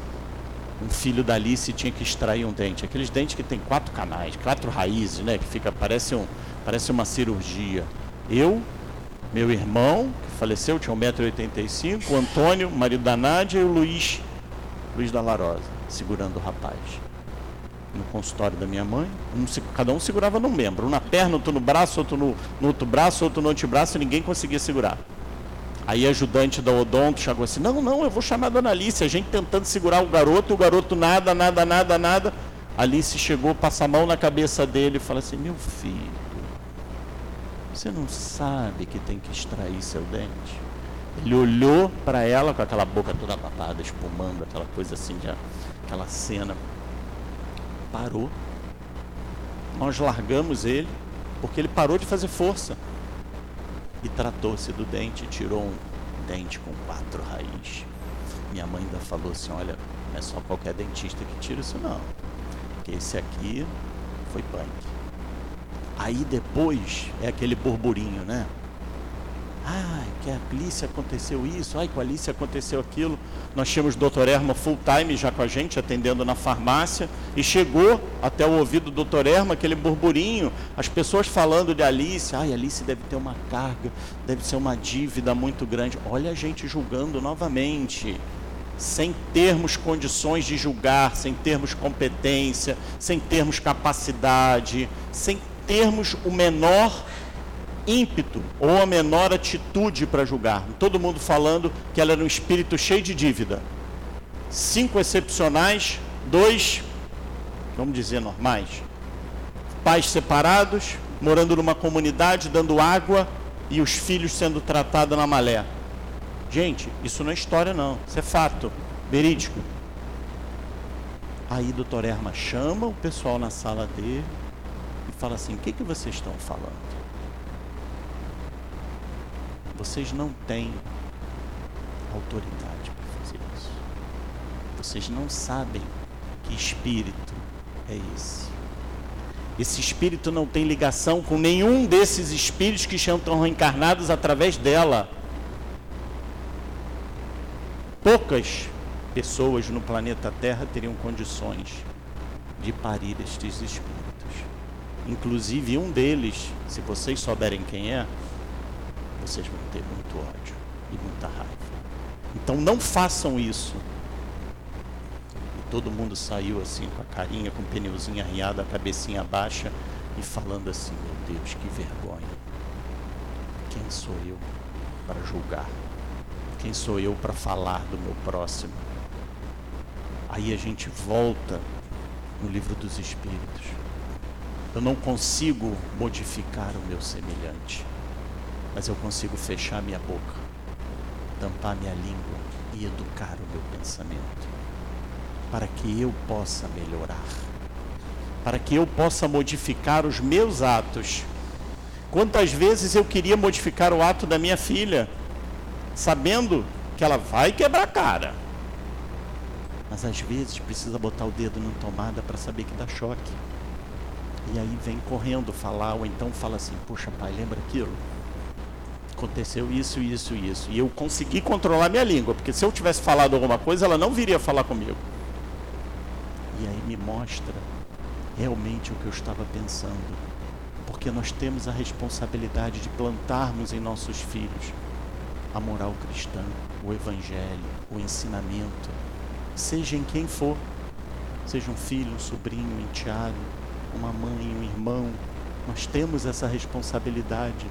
Um filho da Alice tinha que extrair um dente. Aqueles dentes que tem quatro canais, quatro raízes, né? Que fica, parece, um, parece uma cirurgia. Eu, meu irmão, que faleceu, tinha 1,85m, o Antônio, marido da Nádia, e o Luiz, Luiz da Larosa segurando o rapaz. No consultório da minha mãe, um, cada um segurava num membro, um na perna, outro no braço, outro no, no outro braço, outro no antebraço, ninguém conseguia segurar. Aí a ajudante da odonto chegou assim: Não, não, eu vou chamar a dona Alice. A gente tentando segurar o garoto, o garoto nada, nada, nada, nada. Alice chegou, passa a mão na cabeça dele e fala assim: Meu filho, você não sabe que tem que extrair seu dente? Ele olhou para ela com aquela boca toda papada, espumando, aquela coisa assim, já, aquela cena. Parou. Nós largamos ele, porque ele parou de fazer força. E tratou-se do dente, tirou um dente com quatro raízes. Minha mãe ainda falou assim: olha, não é só qualquer dentista que tira isso, não. Porque esse aqui foi punk. Aí depois é aquele burburinho, né? Ai, que a Alice aconteceu isso, ai, com a Alice aconteceu aquilo. Nós tínhamos o Dr. Erma full time já com a gente, atendendo na farmácia, e chegou até o ouvido do Dr. Erma aquele burburinho, as pessoas falando de Alice, ai, Alice deve ter uma carga, deve ser uma dívida muito grande. Olha a gente julgando novamente, sem termos condições de julgar, sem termos competência, sem termos capacidade, sem termos o menor ímpeto ou a menor atitude para julgar. Todo mundo falando que ela era um espírito cheio de dívida. Cinco excepcionais, dois, vamos dizer, normais. Pais separados, morando numa comunidade, dando água e os filhos sendo tratados na malé. Gente, isso não é história não, isso é fato, verídico. Aí doutor Erma chama o pessoal na sala dele e fala assim, o que, que vocês estão falando? Vocês não têm autoridade para fazer isso. Vocês não sabem que espírito é esse. Esse espírito não tem ligação com nenhum desses espíritos que estão reencarnados através dela. Poucas pessoas no planeta Terra teriam condições de parir estes espíritos. Inclusive um deles, se vocês souberem quem é, vocês vão ter muito ódio e muita raiva. Então não façam isso. E todo mundo saiu assim com a carinha, com o pneuzinho arriado, a cabecinha baixa e falando assim: Meu Deus, que vergonha. Quem sou eu para julgar? Quem sou eu para falar do meu próximo? Aí a gente volta no livro dos Espíritos. Eu não consigo modificar o meu semelhante mas eu consigo fechar minha boca, tampar minha língua e educar o meu pensamento, para que eu possa melhorar, para que eu possa modificar os meus atos. Quantas vezes eu queria modificar o ato da minha filha, sabendo que ela vai quebrar a cara. Mas às vezes precisa botar o dedo na tomada para saber que dá choque. E aí vem correndo falar, ou então fala assim: Poxa, pai, lembra aquilo? Aconteceu isso, isso, isso. E eu consegui controlar minha língua, porque se eu tivesse falado alguma coisa, ela não viria falar comigo. E aí me mostra realmente o que eu estava pensando. Porque nós temos a responsabilidade de plantarmos em nossos filhos a moral cristã, o evangelho, o ensinamento, seja em quem for, seja um filho, um sobrinho, um enteado, uma mãe, um irmão, nós temos essa responsabilidade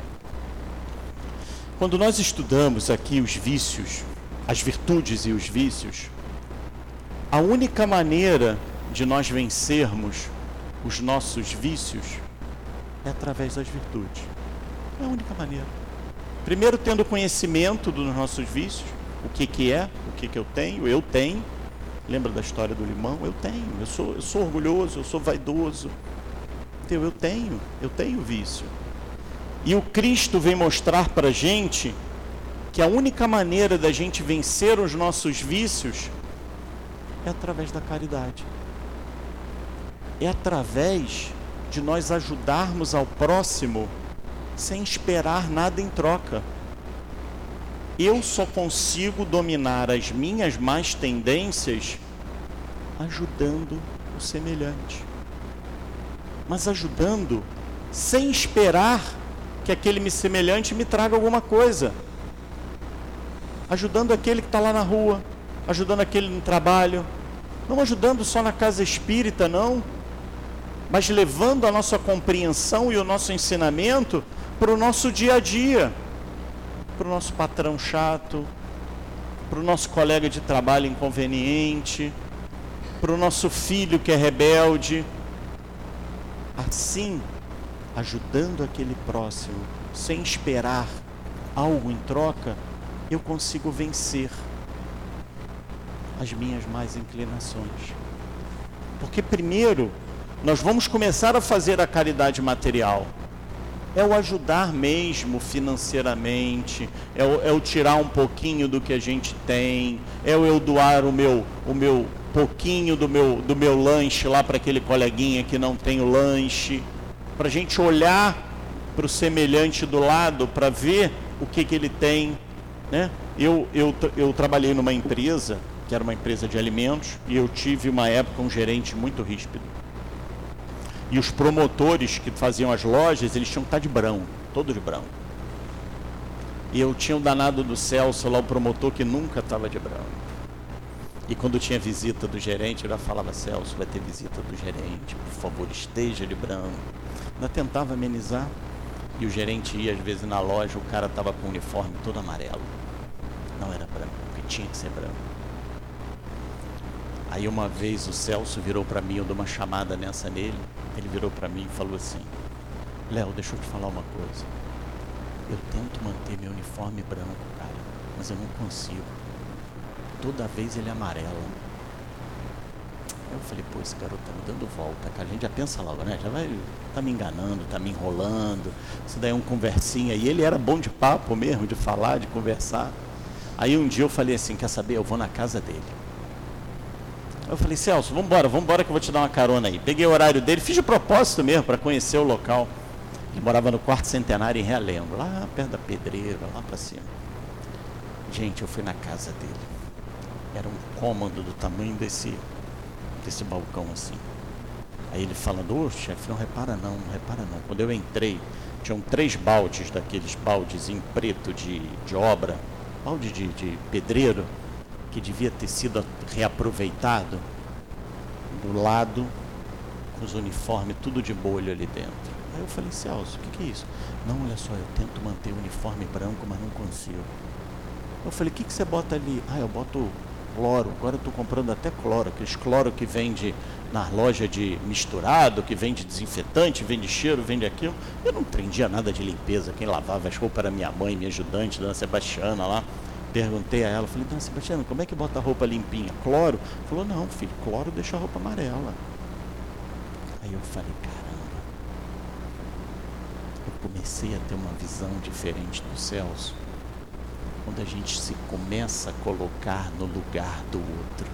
quando nós estudamos aqui os vícios, as virtudes e os vícios, a única maneira de nós vencermos os nossos vícios é através das virtudes. É a única maneira. Primeiro, tendo conhecimento dos nossos vícios, o que, que é, o que, que eu tenho, eu tenho. Lembra da história do limão? Eu tenho, eu sou, eu sou orgulhoso, eu sou vaidoso. Eu tenho, eu tenho vício. E o Cristo vem mostrar para a gente que a única maneira da gente vencer os nossos vícios é através da caridade. É através de nós ajudarmos ao próximo sem esperar nada em troca. Eu só consigo dominar as minhas más tendências ajudando o semelhante. Mas ajudando sem esperar que aquele semelhante me traga alguma coisa. Ajudando aquele que está lá na rua, ajudando aquele no trabalho, não ajudando só na casa espírita, não, mas levando a nossa compreensão e o nosso ensinamento para o nosso dia a dia, para o nosso patrão chato, para o nosso colega de trabalho inconveniente, para o nosso filho que é rebelde. Assim, ajudando aquele próximo, sem esperar algo em troca, eu consigo vencer as minhas más inclinações. Porque primeiro, nós vamos começar a fazer a caridade material. É o ajudar mesmo financeiramente, é o, é o tirar um pouquinho do que a gente tem, é o eu doar o meu, o meu pouquinho do meu, do meu lanche lá para aquele coleguinha que não tem o lanche, para a gente olhar para o semelhante do lado, para ver o que, que ele tem. Né? Eu, eu, eu trabalhei numa empresa, que era uma empresa de alimentos, e eu tive uma época um gerente muito ríspido. E os promotores que faziam as lojas, eles tinham que estar de branco, todo de branco. E eu tinha o danado do Celso lá, o promotor, que nunca estava de branco. E quando tinha visita do gerente, eu já falava, Celso, vai ter visita do gerente, por favor, esteja de branco. Ainda tentava amenizar. E o gerente ia, às vezes, na loja, o cara estava com o uniforme todo amarelo. Não era branco, porque tinha que ser branco. Aí uma vez o Celso virou para mim, eu dou uma chamada nessa nele. Ele virou para mim e falou assim: Léo, deixa eu te falar uma coisa. Eu tento manter meu uniforme branco, cara, mas eu não consigo. Toda vez ele é amarelo. Eu falei, pô, esse garoto tá me dando volta. A gente já pensa logo, né? Já vai, tá me enganando, tá me enrolando. Isso daí é um conversinha. E ele era bom de papo mesmo, de falar, de conversar. Aí um dia eu falei assim, quer saber? Eu vou na casa dele. Eu falei, Celso, vamos embora que eu vou te dar uma carona aí. Peguei o horário dele, fiz de propósito mesmo para conhecer o local. Ele morava no quarto centenário em Realengo, lá perto da pedreira, lá para cima. Gente, eu fui na casa dele. Era um cômodo do tamanho desse, desse balcão assim. Aí ele falando, ô chefe, não repara não, não repara não. Quando eu entrei, tinham três baldes daqueles baldes em preto de, de obra, balde de, de pedreiro que devia ter sido reaproveitado, do lado, com os uniformes tudo de bolho ali dentro. Aí eu falei, Celso, o que, que, é isso? Não, olha só, eu tento manter o uniforme branco, mas não consigo. Eu falei, o que, que você bota ali? Ah, eu boto cloro. Agora eu estou comprando até cloro, aqueles cloro que vende na loja de misturado, que vende desinfetante, vende cheiro, vende aquilo. Eu não entendia nada de limpeza. Quem lavava as roupas era minha mãe, minha ajudante, dona Sebastiana lá. Perguntei a ela, falei, dona Sebastiana, como é que bota a roupa limpinha? Cloro? Falou, não, filho, cloro deixa a roupa amarela. Aí eu falei, caramba. Eu comecei a ter uma visão diferente do Celso. Quando a gente se começa a colocar no lugar do outro.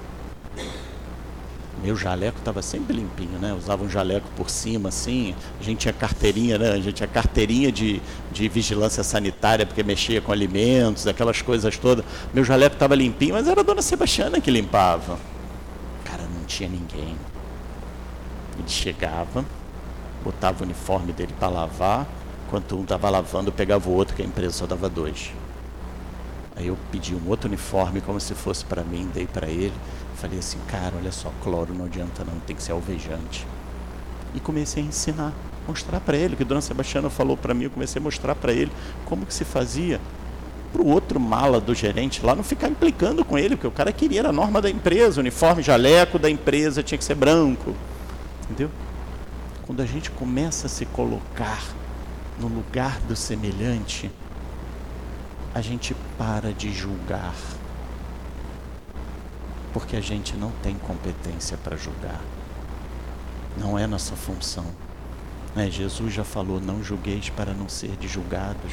Meu jaleco estava sempre limpinho, né? usava um jaleco por cima, assim. A gente tinha carteirinha, né? A gente tinha carteirinha de, de vigilância sanitária, porque mexia com alimentos, aquelas coisas todas. Meu jaleco estava limpinho, mas era a dona Sebastiana que limpava. Cara, não tinha ninguém. Ele chegava, botava o uniforme dele para lavar. Enquanto um estava lavando, pegava o outro, que a empresa só dava dois. Aí eu pedi um outro uniforme, como se fosse para mim, dei para ele. Falei assim, cara, olha só, cloro não adianta não, tem que ser alvejante. E comecei a ensinar, mostrar para ele, o que a dona Sebastiana falou para mim, eu comecei a mostrar para ele como que se fazia para o outro mala do gerente lá não ficar implicando com ele, porque o cara queria a norma da empresa, o uniforme jaleco da empresa tinha que ser branco. Entendeu? Quando a gente começa a se colocar no lugar do semelhante, a gente para de julgar porque a gente não tem competência para julgar. Não é nossa função. Né? Jesus já falou: não julgueis para não ser de julgados.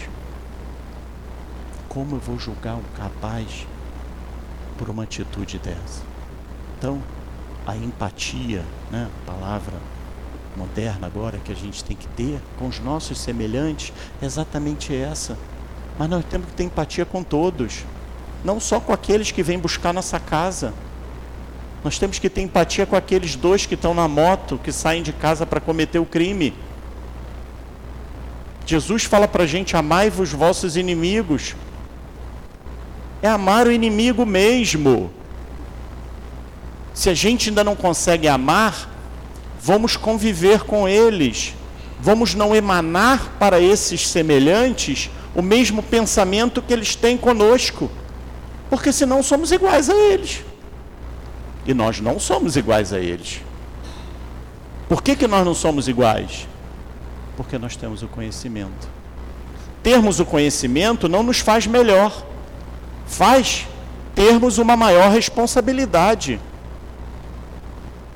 Como eu vou julgar o capaz por uma atitude dessa? Então, a empatia, né? palavra moderna agora que a gente tem que ter com os nossos semelhantes é exatamente essa. Mas nós temos que ter empatia com todos, não só com aqueles que vêm buscar nossa casa. Nós temos que ter empatia com aqueles dois que estão na moto, que saem de casa para cometer o crime. Jesus fala para a gente: amai-vos vossos inimigos. É amar o inimigo mesmo. Se a gente ainda não consegue amar, vamos conviver com eles. Vamos não emanar para esses semelhantes o mesmo pensamento que eles têm conosco, porque senão somos iguais a eles. E nós não somos iguais a eles. Por que, que nós não somos iguais? Porque nós temos o conhecimento. Termos o conhecimento não nos faz melhor, faz termos uma maior responsabilidade.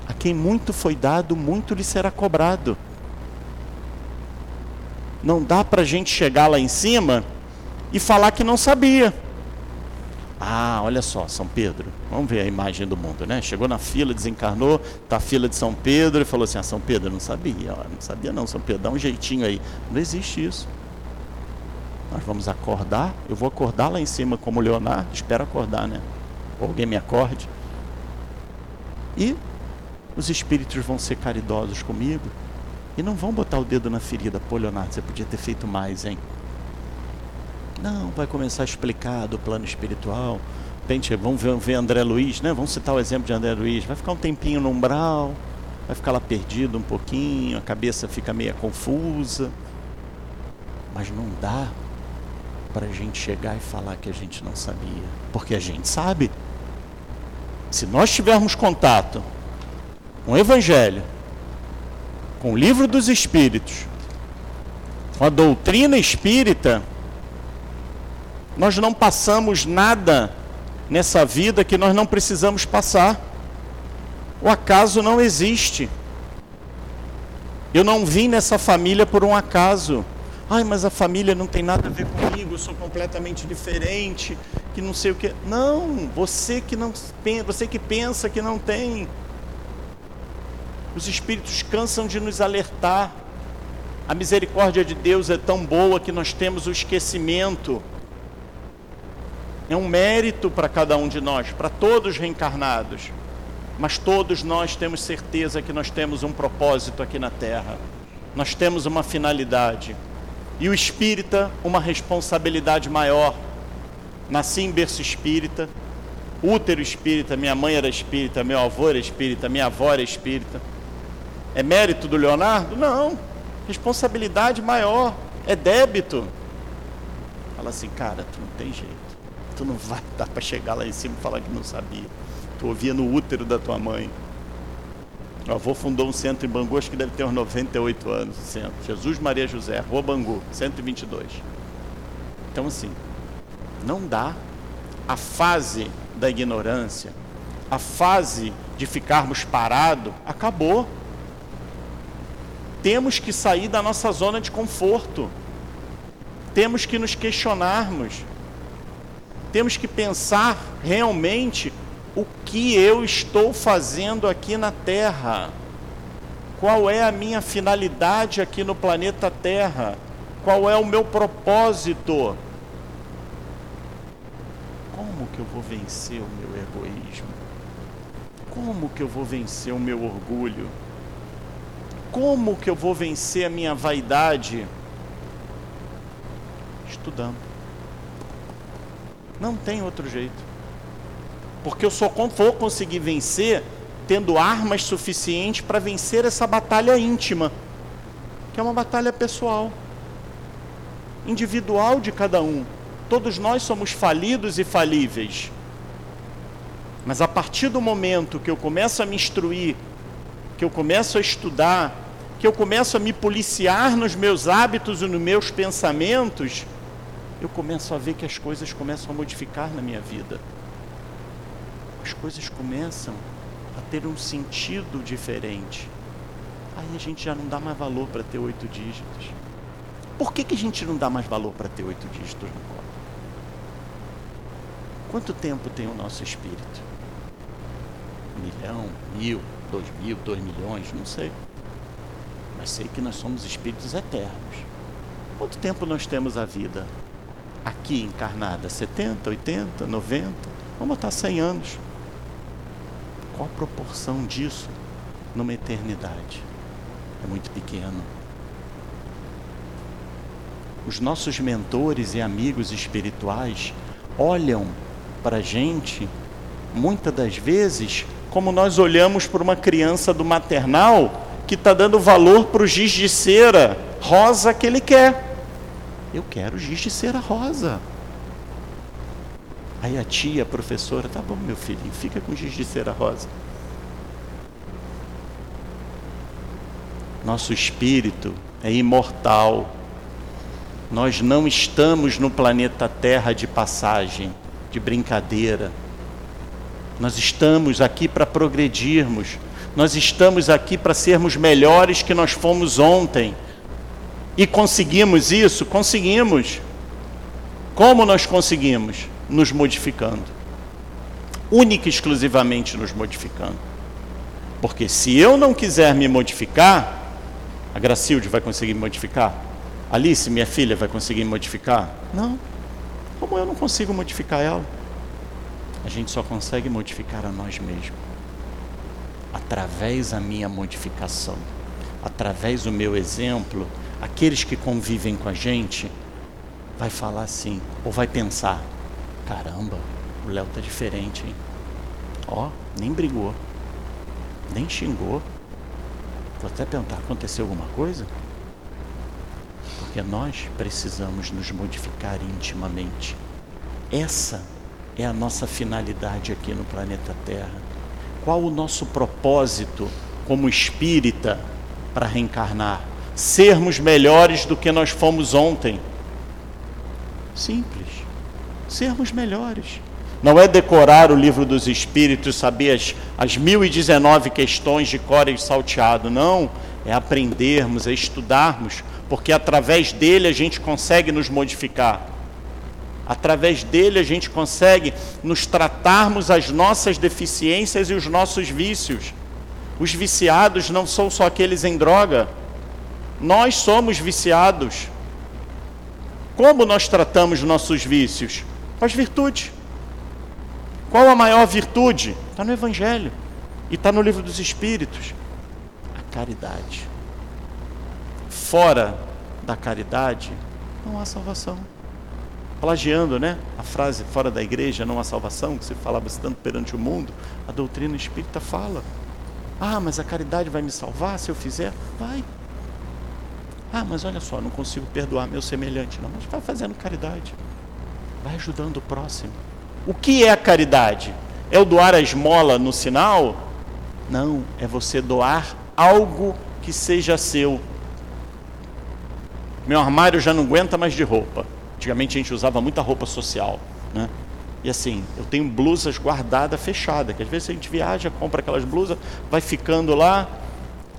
A quem muito foi dado, muito lhe será cobrado. Não dá para a gente chegar lá em cima e falar que não sabia. Ah, olha só, São Pedro. Vamos ver a imagem do mundo, né? Chegou na fila, desencarnou, tá a fila de São Pedro e falou assim: ah, São Pedro, não sabia, ó, não sabia não, São Pedro, dá um jeitinho aí. Não existe isso. Nós vamos acordar, eu vou acordar lá em cima como Leonardo, espero acordar, né? Ou alguém me acorde. E os espíritos vão ser caridosos comigo e não vão botar o dedo na ferida. Pô, Leonardo, você podia ter feito mais, hein? Não, vai começar a explicar do plano espiritual. Gente, vamos ver, ver André Luiz, né? Vamos citar o exemplo de André Luiz. Vai ficar um tempinho no umbral, vai ficar lá perdido um pouquinho, a cabeça fica meio confusa. Mas não dá para a gente chegar e falar que a gente não sabia, porque a gente sabe. Se nós tivermos contato com o Evangelho, com o livro dos Espíritos, com a doutrina espírita, nós não passamos nada nessa vida que nós não precisamos passar. O acaso não existe. Eu não vim nessa família por um acaso. Ai, mas a família não tem nada a ver comigo, eu sou completamente diferente, que não sei o que. Não, você que não você que pensa que não tem. Os espíritos cansam de nos alertar. A misericórdia de Deus é tão boa que nós temos o esquecimento é um mérito para cada um de nós, para todos reencarnados. Mas todos nós temos certeza que nós temos um propósito aqui na Terra. Nós temos uma finalidade. E o espírita, uma responsabilidade maior. Nasci em berço espírita, útero espírita, minha mãe era espírita, meu avô era espírita, minha avó era espírita. É mérito do Leonardo? Não. Responsabilidade maior. É débito. Fala assim, cara, tu não tem jeito tu não vai dar para chegar lá em cima e falar que não sabia. Tu ouvia no útero da tua mãe. O avô fundou um centro em Bangu, acho que deve ter uns 98 anos, centro. Jesus Maria José, Rua Bangu, 122. Então, assim, não dá. A fase da ignorância, a fase de ficarmos parados, acabou. Temos que sair da nossa zona de conforto. Temos que nos questionarmos. Temos que pensar realmente o que eu estou fazendo aqui na Terra. Qual é a minha finalidade aqui no planeta Terra? Qual é o meu propósito? Como que eu vou vencer o meu egoísmo? Como que eu vou vencer o meu orgulho? Como que eu vou vencer a minha vaidade? Estudando. Não tem outro jeito. Porque eu só vou conseguir vencer tendo armas suficientes para vencer essa batalha íntima, que é uma batalha pessoal, individual de cada um. Todos nós somos falidos e falíveis. Mas a partir do momento que eu começo a me instruir, que eu começo a estudar, que eu começo a me policiar nos meus hábitos e nos meus pensamentos, eu começo a ver que as coisas começam a modificar na minha vida. As coisas começam a ter um sentido diferente. Aí a gente já não dá mais valor para ter oito dígitos. Por que, que a gente não dá mais valor para ter oito dígitos no corpo? Quanto tempo tem o nosso espírito? Um milhão, mil, dois mil, dois milhões, não sei. Mas sei que nós somos espíritos eternos. Quanto tempo nós temos a vida? aqui encarnada? 70, 80, 90? Vamos botar 100 anos. Qual a proporção disso numa eternidade? É muito pequeno. Os nossos mentores e amigos espirituais olham para a gente, muitas das vezes, como nós olhamos para uma criança do maternal que está dando valor para o giz de cera rosa que ele quer. Eu quero giz de cera rosa. Aí a tia, a professora, tá bom, meu filhinho, fica com giz de cera rosa. Nosso espírito é imortal. Nós não estamos no planeta Terra de passagem, de brincadeira. Nós estamos aqui para progredirmos. Nós estamos aqui para sermos melhores que nós fomos ontem. E conseguimos isso? Conseguimos. Como nós conseguimos? Nos modificando. Única e exclusivamente nos modificando. Porque se eu não quiser me modificar, a Gracilde vai conseguir me modificar? Alice, minha filha, vai conseguir me modificar? Não. Como eu não consigo modificar ela? A gente só consegue modificar a nós mesmos através da minha modificação, através do meu exemplo. Aqueles que convivem com a gente vai falar assim, ou vai pensar: caramba, o Léo tá diferente, hein? Ó, nem brigou, nem xingou. Vou até perguntar: aconteceu alguma coisa? Porque nós precisamos nos modificar intimamente. Essa é a nossa finalidade aqui no planeta Terra. Qual o nosso propósito como espírita para reencarnar? Sermos melhores do que nós fomos ontem. Simples. Sermos melhores. Não é decorar o livro dos Espíritos, saber as, as 1019 questões de core salteado. Não. É aprendermos, é estudarmos, porque através dele a gente consegue nos modificar. Através dele a gente consegue nos tratarmos as nossas deficiências e os nossos vícios. Os viciados não são só aqueles em droga. Nós somos viciados. Como nós tratamos nossos vícios? Com as virtudes. Qual a maior virtude? Está no Evangelho e está no livro dos Espíritos. A caridade. Fora da caridade, não há salvação. Plagiando, né? A frase fora da igreja não há salvação, que se falava tanto perante o mundo, a doutrina espírita fala. Ah, mas a caridade vai me salvar se eu fizer? Vai. Ah, mas olha só, não consigo perdoar meu semelhante. Não, mas vai fazendo caridade. Vai ajudando o próximo. O que é a caridade? É o doar a esmola no sinal? Não, é você doar algo que seja seu. Meu armário já não aguenta mais de roupa. Antigamente a gente usava muita roupa social, né? E assim, eu tenho blusas guardadas, fechadas, que às vezes a gente viaja, compra aquelas blusas, vai ficando lá.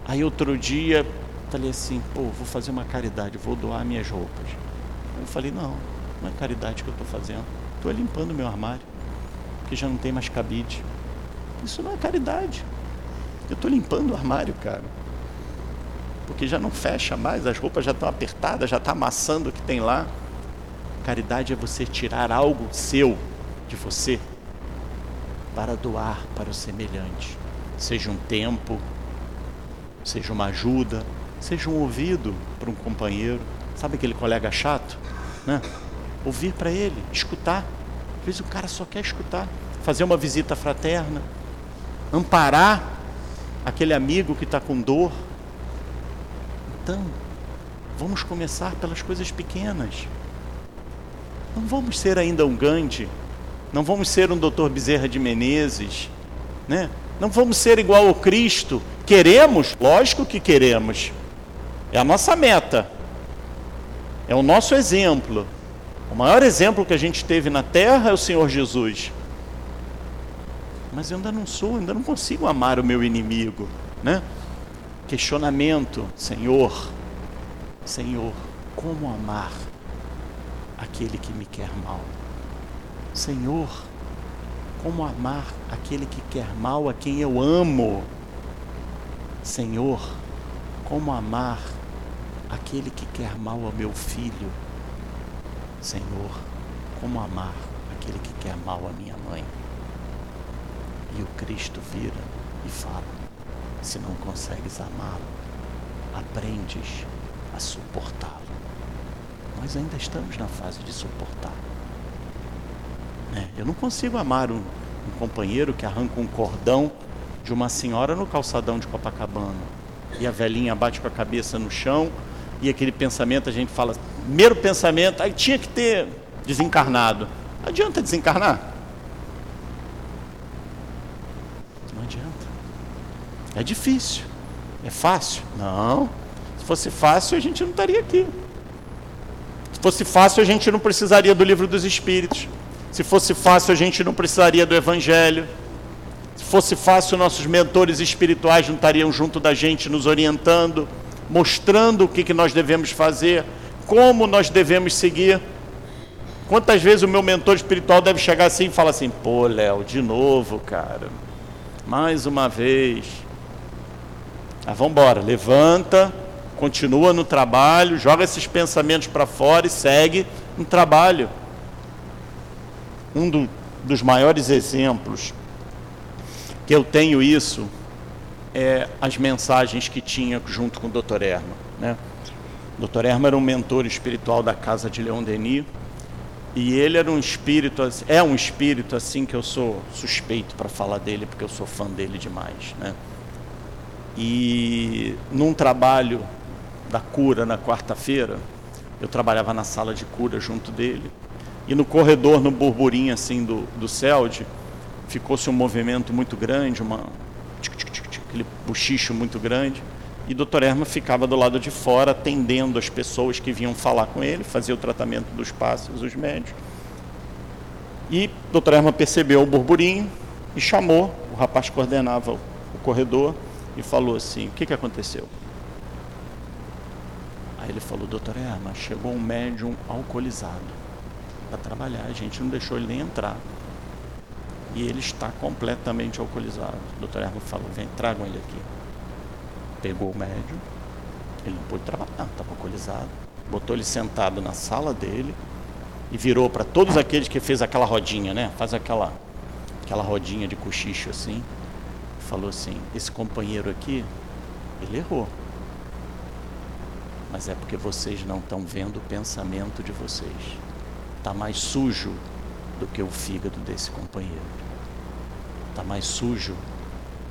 Aí outro dia, falei assim, pô, vou fazer uma caridade, vou doar minhas roupas. Eu falei, não, não é caridade que eu estou fazendo. Estou limpando meu armário, que já não tem mais cabide. Isso não é caridade. Eu estou limpando o armário, cara. Porque já não fecha mais, as roupas já estão apertadas, já está amassando o que tem lá. Caridade é você tirar algo seu, de você, para doar para o semelhante. Seja um tempo, seja uma ajuda, seja um ouvido para um companheiro. Sabe aquele colega chato? Né? ouvir para ele, escutar. Às vezes o cara só quer escutar, fazer uma visita fraterna, amparar aquele amigo que está com dor. Então, vamos começar pelas coisas pequenas. Não vamos ser ainda um Gandhi, não vamos ser um doutor Bezerra de Menezes, né? Não vamos ser igual ao Cristo. Queremos? Lógico que queremos. É a nossa meta. É o nosso exemplo. O maior exemplo que a gente teve na terra é o Senhor Jesus. Mas eu ainda não sou, ainda não consigo amar o meu inimigo, né? Questionamento, Senhor, Senhor, como amar aquele que me quer mal? Senhor, como amar aquele que quer mal a quem eu amo? Senhor, como amar aquele que quer mal ao meu filho? Senhor, como amar aquele que quer mal a minha mãe? E o Cristo vira e fala: se não consegues amá-lo, aprendes a suportá-lo. Nós ainda estamos na fase de suportar. Né? Eu não consigo amar um, um companheiro que arranca um cordão de uma senhora no calçadão de Copacabana e a velhinha bate com a cabeça no chão e aquele pensamento a gente fala: primeiro pensamento, aí tinha que ter desencarnado. Não adianta desencarnar. Não adianta. É difícil. É fácil? Não. Se fosse fácil, a gente não estaria aqui. Se fosse fácil, a gente não precisaria do livro dos Espíritos. Se fosse fácil, a gente não precisaria do Evangelho. Se fosse fácil, nossos mentores espirituais não estariam junto da gente, nos orientando, mostrando o que, que nós devemos fazer, como nós devemos seguir. Quantas vezes o meu mentor espiritual deve chegar assim e falar assim: pô, Léo, de novo, cara, mais uma vez. Ah, vamos embora, levanta, continua no trabalho, joga esses pensamentos para fora e segue no trabalho. Um do, dos maiores exemplos que eu tenho isso é as mensagens que tinha junto com o Dr. Erma. Né? O Dr. Erma era um mentor espiritual da casa de Leon Denis e ele era um espírito, é um espírito assim que eu sou suspeito para falar dele, porque eu sou fã dele demais. Né? E num trabalho da cura na quarta-feira, eu trabalhava na sala de cura junto dele. E no corredor, no burburinho assim do, do CELD, ficou-se um movimento muito grande, uma, aquele bochicho muito grande. E o doutor Erma ficava do lado de fora, atendendo as pessoas que vinham falar com ele, fazia o tratamento dos passos, os médios. E o doutor Erma percebeu o burburinho e chamou, o rapaz coordenava o corredor, e falou assim, o que, que aconteceu? Ele falou, doutor Erma, chegou um médium alcoolizado para trabalhar, a gente não deixou ele nem entrar. E ele está completamente alcoolizado. Doutor Erma falou, vem, tragam ele aqui pegou o médium, ele não pôde trabalhar, estava alcoolizado, botou ele sentado na sala dele e virou para todos aqueles que fez aquela rodinha, né? Faz aquela aquela rodinha de cochicho assim, falou assim: esse companheiro aqui, ele errou, mas é porque vocês não estão vendo o pensamento de vocês. Está mais sujo do que o fígado desse companheiro. Está mais sujo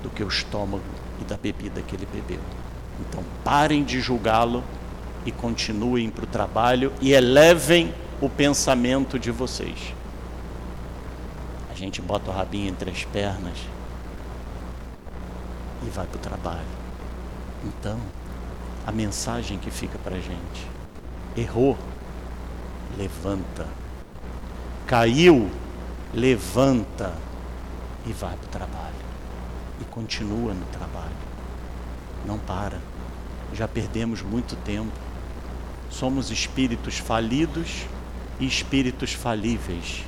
do que o estômago e da bebida que ele bebeu. Então parem de julgá-lo e continuem para o trabalho e elevem o pensamento de vocês. A gente bota o rabinho entre as pernas e vai para o trabalho. Então, a mensagem que fica para a gente: errou, levanta. Caiu, levanta e vai para o trabalho e continua no trabalho. Não para. Já perdemos muito tempo. Somos espíritos falidos e espíritos falíveis.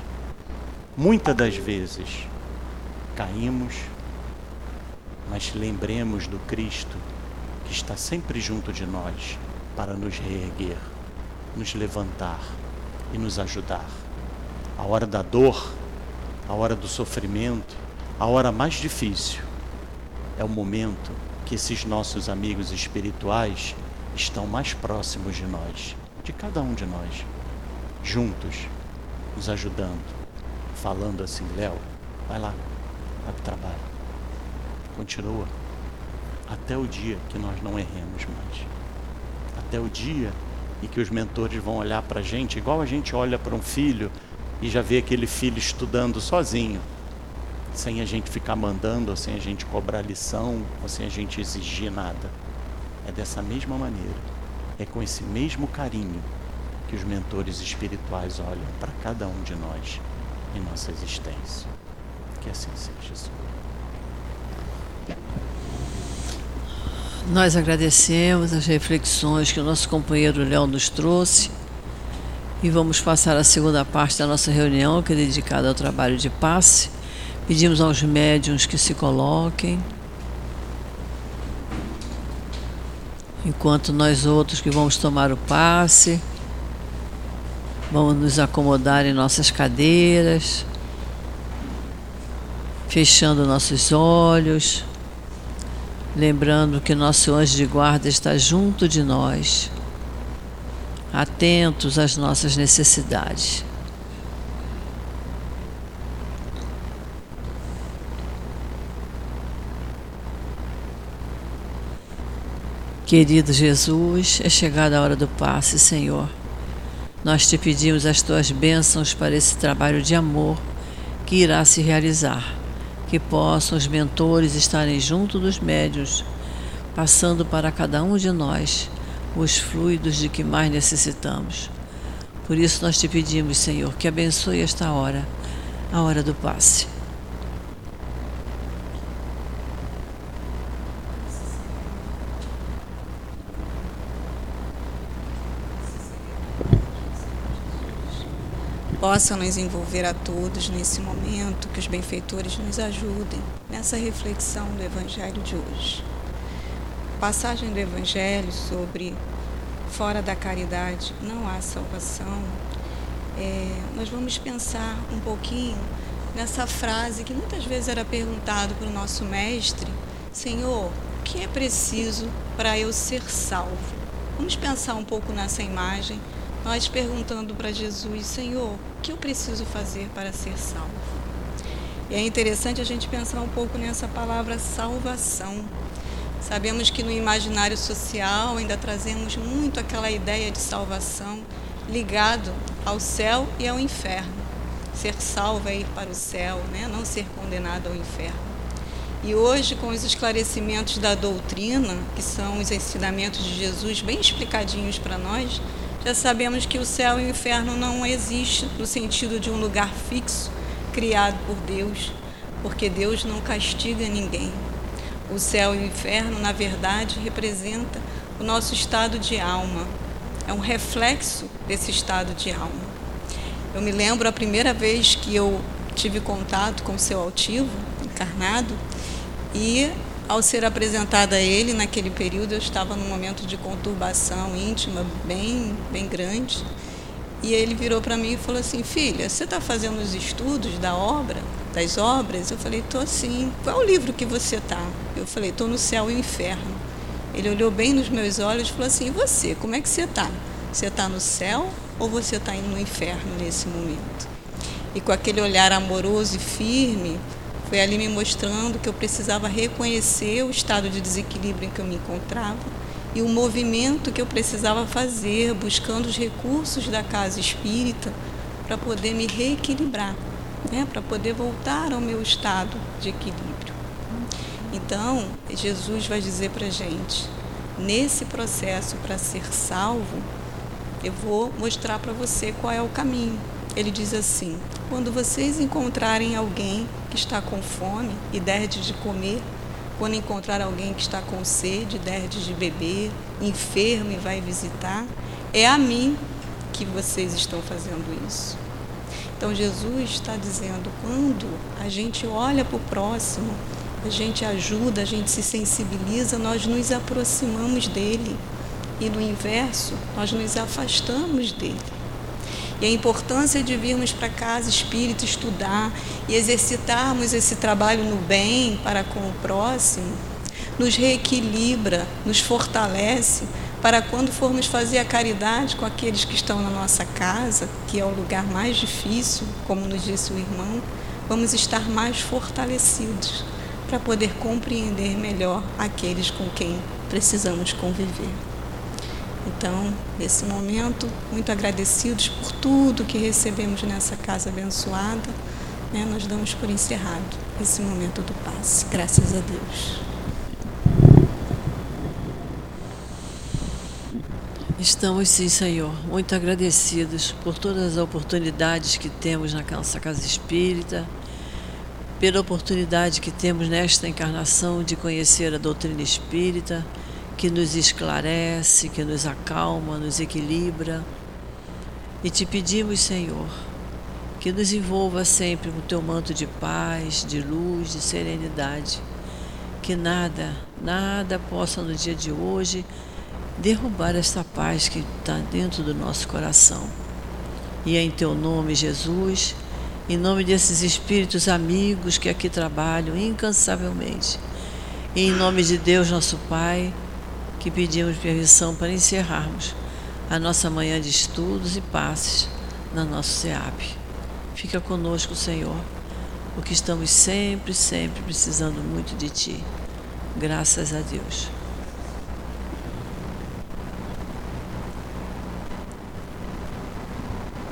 Muitas das vezes caímos, mas lembremos do Cristo está sempre junto de nós para nos reerguer, nos levantar e nos ajudar. A hora da dor, a hora do sofrimento, a hora mais difícil é o momento que esses nossos amigos espirituais estão mais próximos de nós, de cada um de nós, juntos, nos ajudando, falando assim: Léo, vai lá, vai para o trabalho, continua, até o dia que nós não erremos mais, até o dia em que os mentores vão olhar para a gente, igual a gente olha para um filho e já vê aquele filho estudando sozinho sem a gente ficar mandando, sem a gente cobrar lição, sem a gente exigir nada. É dessa mesma maneira, é com esse mesmo carinho que os mentores espirituais olham para cada um de nós em nossa existência. Que assim seja, Senhor. Nós agradecemos as reflexões que o nosso companheiro Léo nos trouxe e vamos passar a segunda parte da nossa reunião, que é dedicada ao trabalho de passe Pedimos aos médiums que se coloquem. Enquanto nós outros que vamos tomar o passe, vamos nos acomodar em nossas cadeiras, fechando nossos olhos, lembrando que nosso anjo de guarda está junto de nós, atentos às nossas necessidades. Querido Jesus, é chegada a hora do passe, Senhor. Nós te pedimos as tuas bênçãos para esse trabalho de amor que irá se realizar. Que possam os mentores estarem junto dos médios, passando para cada um de nós os fluidos de que mais necessitamos. Por isso nós te pedimos, Senhor, que abençoe esta hora, a hora do passe. Possa nos envolver a todos nesse momento, que os benfeitores nos ajudem nessa reflexão do Evangelho de hoje. Passagem do Evangelho sobre fora da caridade não há salvação. É, nós vamos pensar um pouquinho nessa frase que muitas vezes era perguntado para o nosso mestre: Senhor, o que é preciso para eu ser salvo? Vamos pensar um pouco nessa imagem nós perguntando para Jesus, Senhor, o que eu preciso fazer para ser salvo? E é interessante a gente pensar um pouco nessa palavra salvação. Sabemos que no imaginário social ainda trazemos muito aquela ideia de salvação ligado ao céu e ao inferno. Ser salvo é ir para o céu, né? não ser condenado ao inferno. E hoje, com os esclarecimentos da doutrina, que são os ensinamentos de Jesus bem explicadinhos para nós, já sabemos que o céu e o inferno não existem no sentido de um lugar fixo criado por Deus, porque Deus não castiga ninguém. O céu e o inferno, na verdade, representa o nosso estado de alma. É um reflexo desse estado de alma. Eu me lembro a primeira vez que eu tive contato com o seu altivo encarnado e ao ser apresentada a ele naquele período, eu estava num momento de conturbação íntima bem, bem grande. E ele virou para mim e falou assim: Filha, você está fazendo os estudos da obra, das obras? Eu falei: Estou sim. Qual é o livro que você está? Eu falei: Estou no céu e no inferno. Ele olhou bem nos meus olhos e falou assim: E você, como é que você está? Você está no céu ou você está indo no inferno nesse momento? E com aquele olhar amoroso e firme, foi ali me mostrando que eu precisava reconhecer o estado de desequilíbrio em que eu me encontrava e o movimento que eu precisava fazer, buscando os recursos da casa espírita para poder me reequilibrar, né? para poder voltar ao meu estado de equilíbrio. Então, Jesus vai dizer para a gente: nesse processo para ser salvo, eu vou mostrar para você qual é o caminho. Ele diz assim: quando vocês encontrarem alguém que está com fome e derdes de comer, quando encontrar alguém que está com sede, derdes de beber, enfermo e vai visitar, é a mim que vocês estão fazendo isso. Então Jesus está dizendo, quando a gente olha para o próximo, a gente ajuda, a gente se sensibiliza, nós nos aproximamos dele. E no inverso, nós nos afastamos dele e a importância de virmos para casa espírita estudar e exercitarmos esse trabalho no bem para com o próximo, nos reequilibra, nos fortalece para quando formos fazer a caridade com aqueles que estão na nossa casa, que é o lugar mais difícil, como nos disse o irmão, vamos estar mais fortalecidos para poder compreender melhor aqueles com quem precisamos conviver. Então, nesse momento, muito agradecidos por tudo que recebemos nessa casa abençoada, né, nós damos por encerrado esse momento do passe. Graças a Deus. Estamos sim, Senhor, muito agradecidos por todas as oportunidades que temos na nossa casa espírita, pela oportunidade que temos nesta encarnação de conhecer a doutrina espírita que nos esclarece, que nos acalma, nos equilibra. E te pedimos, Senhor, que nos envolva sempre com o teu manto de paz, de luz, de serenidade. Que nada, nada possa no dia de hoje derrubar esta paz que está dentro do nosso coração. E é em teu nome, Jesus, em nome desses espíritos amigos que aqui trabalham incansavelmente. E em nome de Deus, nosso Pai que pedimos permissão para encerrarmos a nossa manhã de estudos e passes na nosso SEAP. Fica conosco, Senhor, porque estamos sempre, sempre precisando muito de Ti. Graças a Deus.